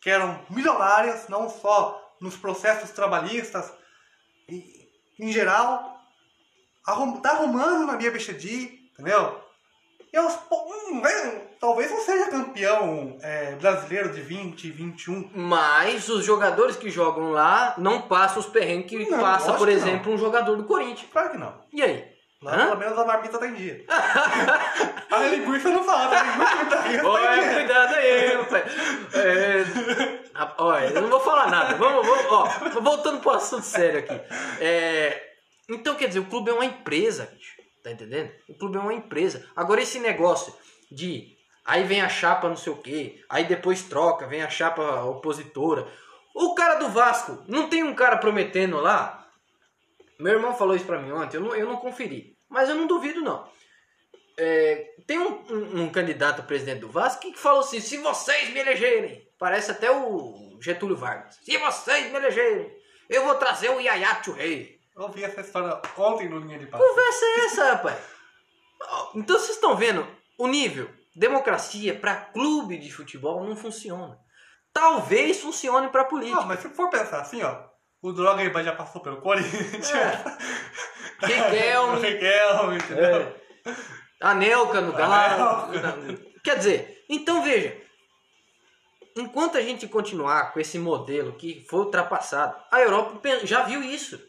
que eram milionárias, não só nos processos trabalhistas, em geral, tá arrumando na minha BXD, entendeu? Eu, hum, talvez não seja campeão é, brasileiro de 20, 21. Mas os jogadores que jogam lá não passam os perrengues que não, passa, por exemplo, um jogador do Corinthians. Claro que não. E aí? Lá, pelo menos a marmita tá em dia. a linguiça não fala, a linguiça tá em dia. Olha, cuidado aí, rapaz. É, olha, eu não vou falar nada. Vamos, vamos, ó, voltando pro assunto sério aqui. É, então, quer dizer, o clube é uma empresa, bicho. Tá entendendo? O clube é uma empresa. Agora, esse negócio de. Aí vem a chapa não sei o quê, aí depois troca, vem a chapa opositora. O cara do Vasco, não tem um cara prometendo lá? Meu irmão falou isso pra mim ontem, eu não, eu não conferi. Mas eu não duvido, não. É, tem um, um, um, candidato a presidente do Vasco que falou assim: se vocês me elegerem, parece até o Getúlio Vargas, se vocês me elegerem, eu vou trazer o Yaya Rei. Eu vi essa história ontem no Linha de Passe. Conversa é essa, rapaz? Então vocês estão vendo o nível. Democracia para clube de futebol não funciona. Talvez funcione para política. Não, mas se for pensar assim, ó, o Droga já passou pelo Corinthians. É. Riquelme. Riquelme, entendeu? É. Anelka no Galo. Quer dizer, então veja. Enquanto a gente continuar com esse modelo que foi ultrapassado, a Europa já viu isso.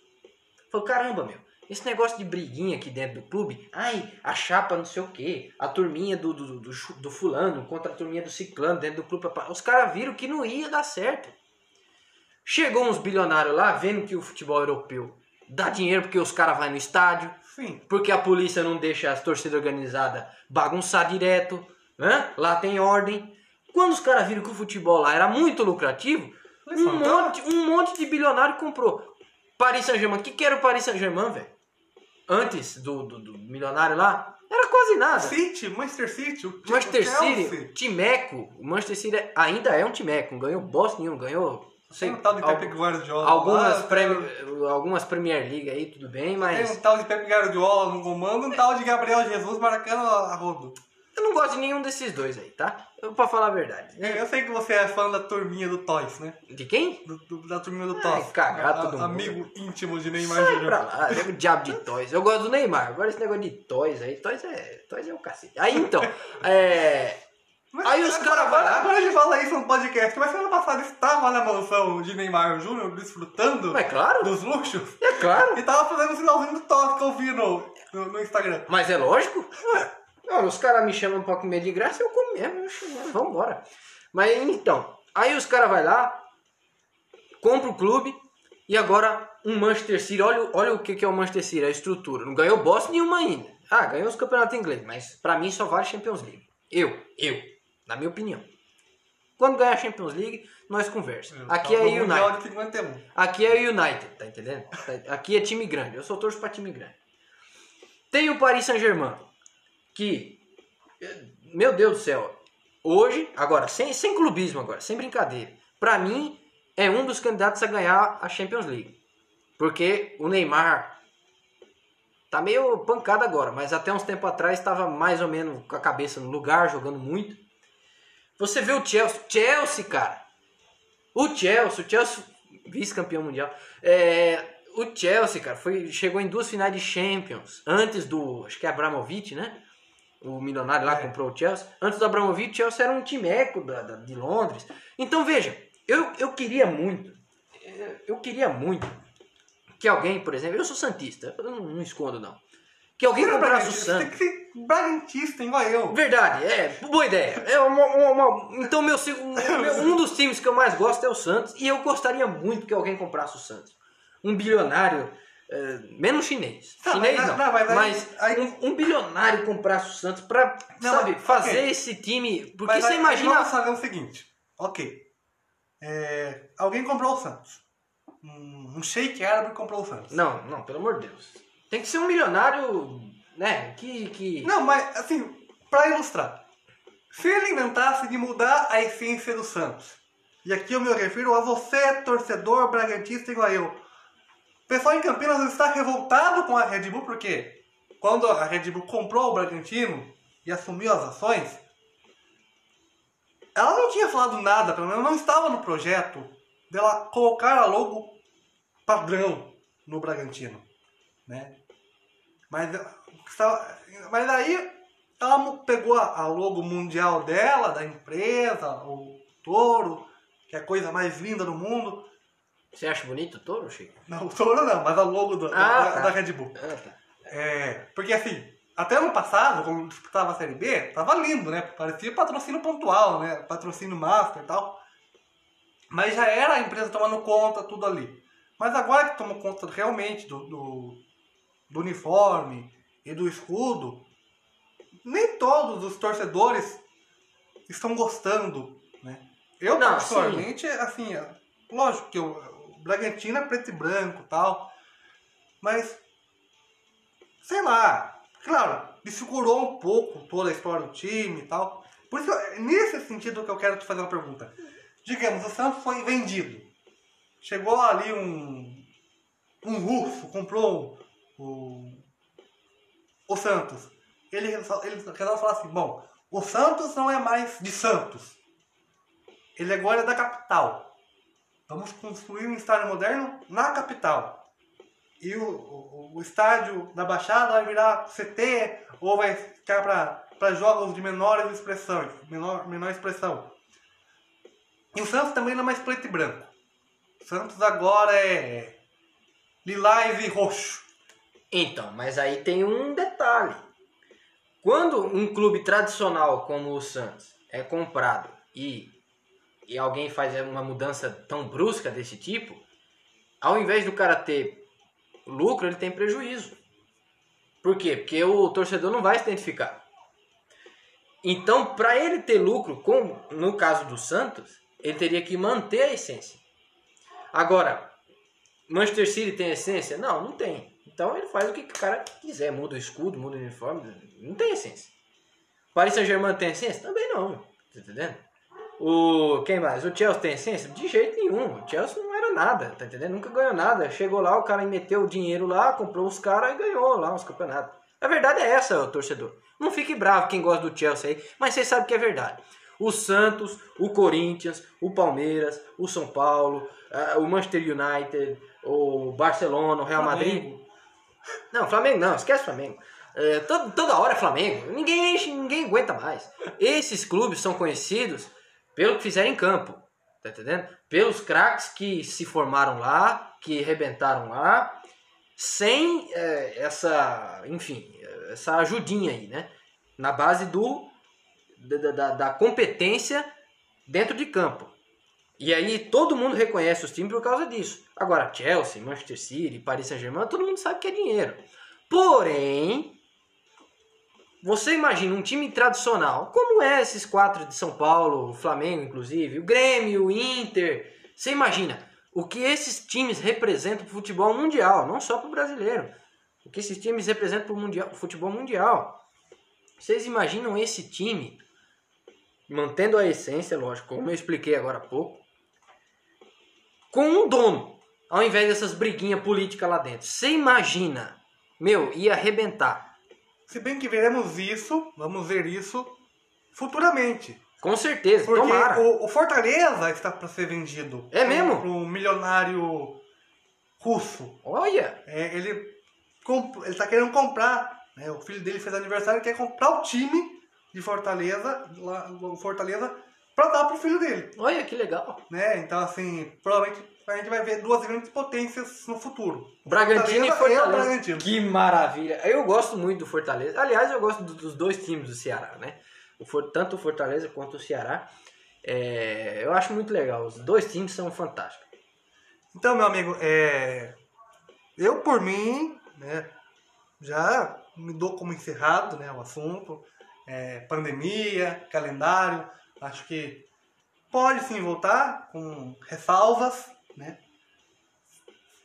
Falou, caramba, meu, esse negócio de briguinha aqui dentro do clube, ai, a chapa não sei o que, a turminha do, do, do, do, fulano contra a turminha do ciclano dentro do clube, os caras viram que não ia dar certo. Chegou uns bilionários lá, vendo que o futebol europeu dá dinheiro porque os caras vão no estádio. Sim. Porque a polícia não deixa as torcidas organizadas bagunçar direto. Né? Lá tem ordem. Quando os caras viram que o futebol lá era muito lucrativo, um monte, um monte de bilionário comprou. Paris Saint-Germain. O que, que era o Paris Saint-Germain, velho? Antes do, do, do, milionário lá, era quase nada. City, Manchester City. O Manchester City, Timeco. O Manchester City ainda é um Timeco. Não ganhou bosta nenhum. Ganhou Sei, tem um tal de Pepe Guardiola. Algumas, lá, Premier, algumas Premier League aí, tudo bem, mas. Tem um tal de Pepe Guardiola no comando, um tal de Gabriel Jesus marcando a rodo. Eu não gosto de nenhum desses dois aí, tá? Eu, pra falar a verdade. Eu, eu sei que você é fã da turminha do Toys, né? De quem? Do, do, da turminha do Toys. Cagar todo a, Amigo íntimo de Neymar Sai Júnior. pra lá, o diabo de Toys. Eu gosto do Neymar. Agora esse negócio de Toys aí, Toys é, toys é o cacete. Aí então, é. Mas aí os caras vão. Agora a gente fala isso no podcast, mas semana passada estava na mansão de Neymar Júnior desfrutando é claro. dos luxos. É claro. E tava fazendo o sinalzinho do toque que eu vi no, no, no Instagram. Mas é lógico. Não, os caras me chamam pra comer de graça, eu como mesmo. Vambora. Mas então, aí os caras vai lá, compra o clube, E agora um Manchester City, olha, olha o que que é o Manchester City, a estrutura. Não ganhou bosta nenhuma ainda. Ah, ganhou os campeonatos ingleses, mas pra mim só vale Champions League. Eu, eu, na minha opinião. Quando ganhar a Champions League, nós conversamos. Aqui é Tá Mundial United. 51. Aqui é United, tá entendendo? Aqui é time grande. Eu só torço pra time grande. Tem o Paris Saint-Germain, que, meu Deus do céu, hoje, agora, sem, sem clubismo agora, sem brincadeira, pra mim é um dos candidatos a ganhar a Champions League. Porque o Neymar tá meio pancado agora, mas até uns tempo atrás estava mais ou menos com a cabeça no lugar, jogando muito. Você vê o Chelsea, Chelsea, cara. O Chelsea, o Chelsea, vice-campeão mundial. É, o Chelsea, cara, foi, chegou em duas finais de Champions. Antes do, acho que é Abramovich, né? O milionário lá É. comprou o Chelsea. Antes do Abramovich, o Chelsea era um timeco da, da- de Londres. Então, veja, eu, eu queria muito, eu- eu queria muito que alguém, por exemplo, eu sou santista, eu não, não escondo não. Que alguém é comprasse o bragantista, Tem Santos. que ser bragantista, igual eu. Verdade, é, boa ideia. É uma, uma- uma- então, um, meu- um dos times que eu mais gosto é o Santos. E eu gostaria muito que alguém comprasse o Santos. Um bilionário, é, menos chinês. Tá, chinês mas- não, não, mas mas aí- um, um bilionário comprasse o Santos pra, Não, sabe, mas- fazer ok. esse time. Porque Mas você aí, imagina. Vamos fazer o seguinte. Ok. É, alguém comprou o Santos. Um, um shake árabe comprou o Santos. Não, não, pelo amor de Deus. Tem que ser um milionário, né, que... que... Não, mas assim, pra ilustrar. Se ele inventasse de mudar a essência do Santos, e aqui eu me refiro a você, torcedor bragantista igual eu. O pessoal em Campinas está revoltado com a Red Bull porque quando a Red Bull comprou o Bragantino e assumiu as ações, ela não tinha falado nada, pelo menos não estava no projeto dela colocar a logo padrão no Bragantino, né? Mas, mas aí ela pegou a logo mundial dela, da empresa, o touro, que é a coisa mais linda do mundo. Você acha bonito o touro, Chico? Não, o touro não, mas a logo do- Ah, da, tá. da Red Bull. Ah, tá. É, porque assim, até ano passado, quando disputava a Série B, tava lindo, né? Parecia patrocínio pontual, né? Patrocínio master e tal. Mas já era a empresa tomando conta, tudo ali. Mas agora que tomou conta realmente do, do, do uniforme e do escudo, nem todos os torcedores estão gostando, né? Eu, Não, particularmente, assim, é- lógico que o Bragantino é preto e branco tal, mas sei lá, claro, desfigurou um pouco toda a história do time e tal. Por isso, é nesse sentido que eu quero te fazer uma pergunta. Digamos, o Santos foi vendido. Chegou ali um, um russo, comprou o, o Santos. Ele, ele resolve falar assim, bom, o Santos não é mais de Santos. Ele agora é da capital. Vamos construir um estádio moderno na capital e o, o, o estádio da Baixada vai virar CT ou vai ficar para jogos de menor expressão, menor, menor expressão. E o Santos também não é mais preto e branco. O Santos agora é lilás e roxo. Então, mas aí tem um detalhe. Quando um clube tradicional como o Santos é comprado e, e alguém faz uma mudança tão brusca desse tipo, ao invés do cara ter lucro, ele tem prejuízo. Por quê? Porque o torcedor não vai se identificar. Então, para ele ter lucro, como no caso do Santos, ele teria que manter a essência. Agora, Manchester City tem essência? Não, não tem. Então ele faz o que o cara quiser, muda o escudo, muda o uniforme, não tem essência. Paris Saint-Germain tem essência? Também não, tá entendendo? O quem mais? O Chelsea tem essência? De jeito nenhum. O Chelsea não era nada, tá entendendo? Nunca ganhou nada. Chegou lá, o cara meteu o dinheiro lá, comprou os caras e ganhou lá os campeonatos. A verdade é essa, torcedor. Não fique bravo quem gosta do Chelsea aí, mas vocês sabem que é verdade. O Santos, o Corinthians, o Palmeiras, o São Paulo, ah, o Manchester United, o Barcelona, o Real Madrid. Flamengo. Não, Flamengo não, esquece Flamengo. É, todo- toda hora é Flamengo. Ninguém, ninguém aguenta mais. Esses clubes são conhecidos pelo que fizeram em campo. Tá entendendo? Pelos craques que se formaram lá, que arrebentaram lá, sem é, essa, enfim, essa ajudinha aí, né? Na base do da, da- da competência dentro de campo. E aí todo mundo reconhece os times por causa disso. Agora, Chelsea, Manchester City, Paris Saint-Germain, todo mundo sabe que é dinheiro. Porém, você imagina um time tradicional, como é esses quatro de São Paulo, o Flamengo, inclusive, o Grêmio, o Inter. Você imagina o que esses times representam para o futebol mundial, não só para o brasileiro. O que esses times representam para o futebol mundial. Vocês imaginam esse time, mantendo a essência, lógico, como eu expliquei agora há pouco, com um dono, ao invés dessas briguinhas políticas lá dentro. Você imagina, meu, ia arrebentar. Se bem que veremos isso, vamos ver isso futuramente. Com certeza, Porque tomara. o, o Fortaleza está para ser vendido. É mesmo? Para um milionário russo. Olha, É, ele está querendo comprar. Né? O filho dele fez aniversário e quer comprar o time de Fortaleza, lá, o Fortaleza, para dar pro filho dele. olha que legal. Né? Então, assim, provavelmente a gente vai ver duas grandes potências no futuro. Bragantino e e Fortaleza. Bragantino. Que maravilha. Eu gosto muito do Fortaleza. Aliás, eu gosto do- dos dois times do Ceará, né? Tanto o Fortaleza quanto o Ceará. É, eu acho muito legal. Os dois times são fantásticos. Então, meu amigo, é... eu por mim, né, já me dou como encerrado né, o assunto. É, pandemia, calendário, acho que pode sim voltar com ressalvas, né?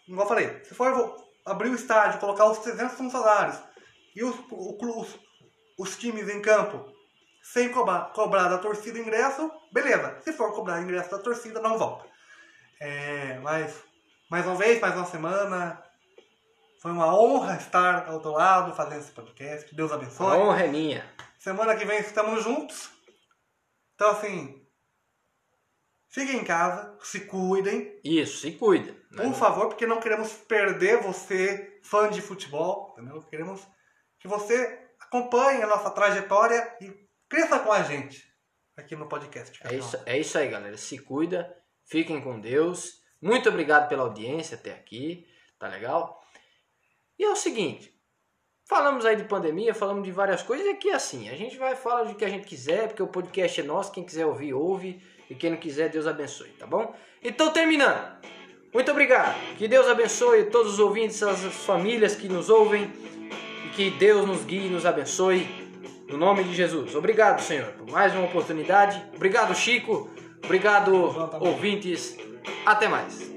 Igual eu falei, se for abrir o estádio, colocar os 300 funcionários e os, o os, os times em campo sem cobrar, cobrar da torcida ingresso, beleza. Se for cobrar ingresso da torcida, não volta. É, mas, mais uma vez, mais uma semana. Foi uma honra estar ao teu lado fazendo esse podcast. Deus A abençoe. honra é minha. Semana que vem estamos juntos. Então, assim, fiquem em casa, se cuidem, Isso, se cuida. né? por favor, porque não queremos perder você, fã de futebol, entendeu? Queremos que você acompanhe a nossa trajetória e cresça com a gente aqui no podcast. É isso, é isso aí, galera. Se cuida, fiquem com Deus. Muito obrigado pela audiência até aqui, tá legal? E é o seguinte, falamos aí de pandemia, falamos de várias coisas, e aqui é assim, a gente vai falar do que a gente quiser, porque o podcast é nosso, quem quiser ouvir, ouve, e quem não quiser, Deus abençoe, tá bom? Então, terminando. Muito obrigado. Que Deus abençoe todos os ouvintes, as famílias que nos ouvem, e que Deus nos guie e nos abençoe. No nome de Jesus. Obrigado, Senhor, por mais uma oportunidade. Obrigado, Chico. Obrigado, ouvintes. Até mais.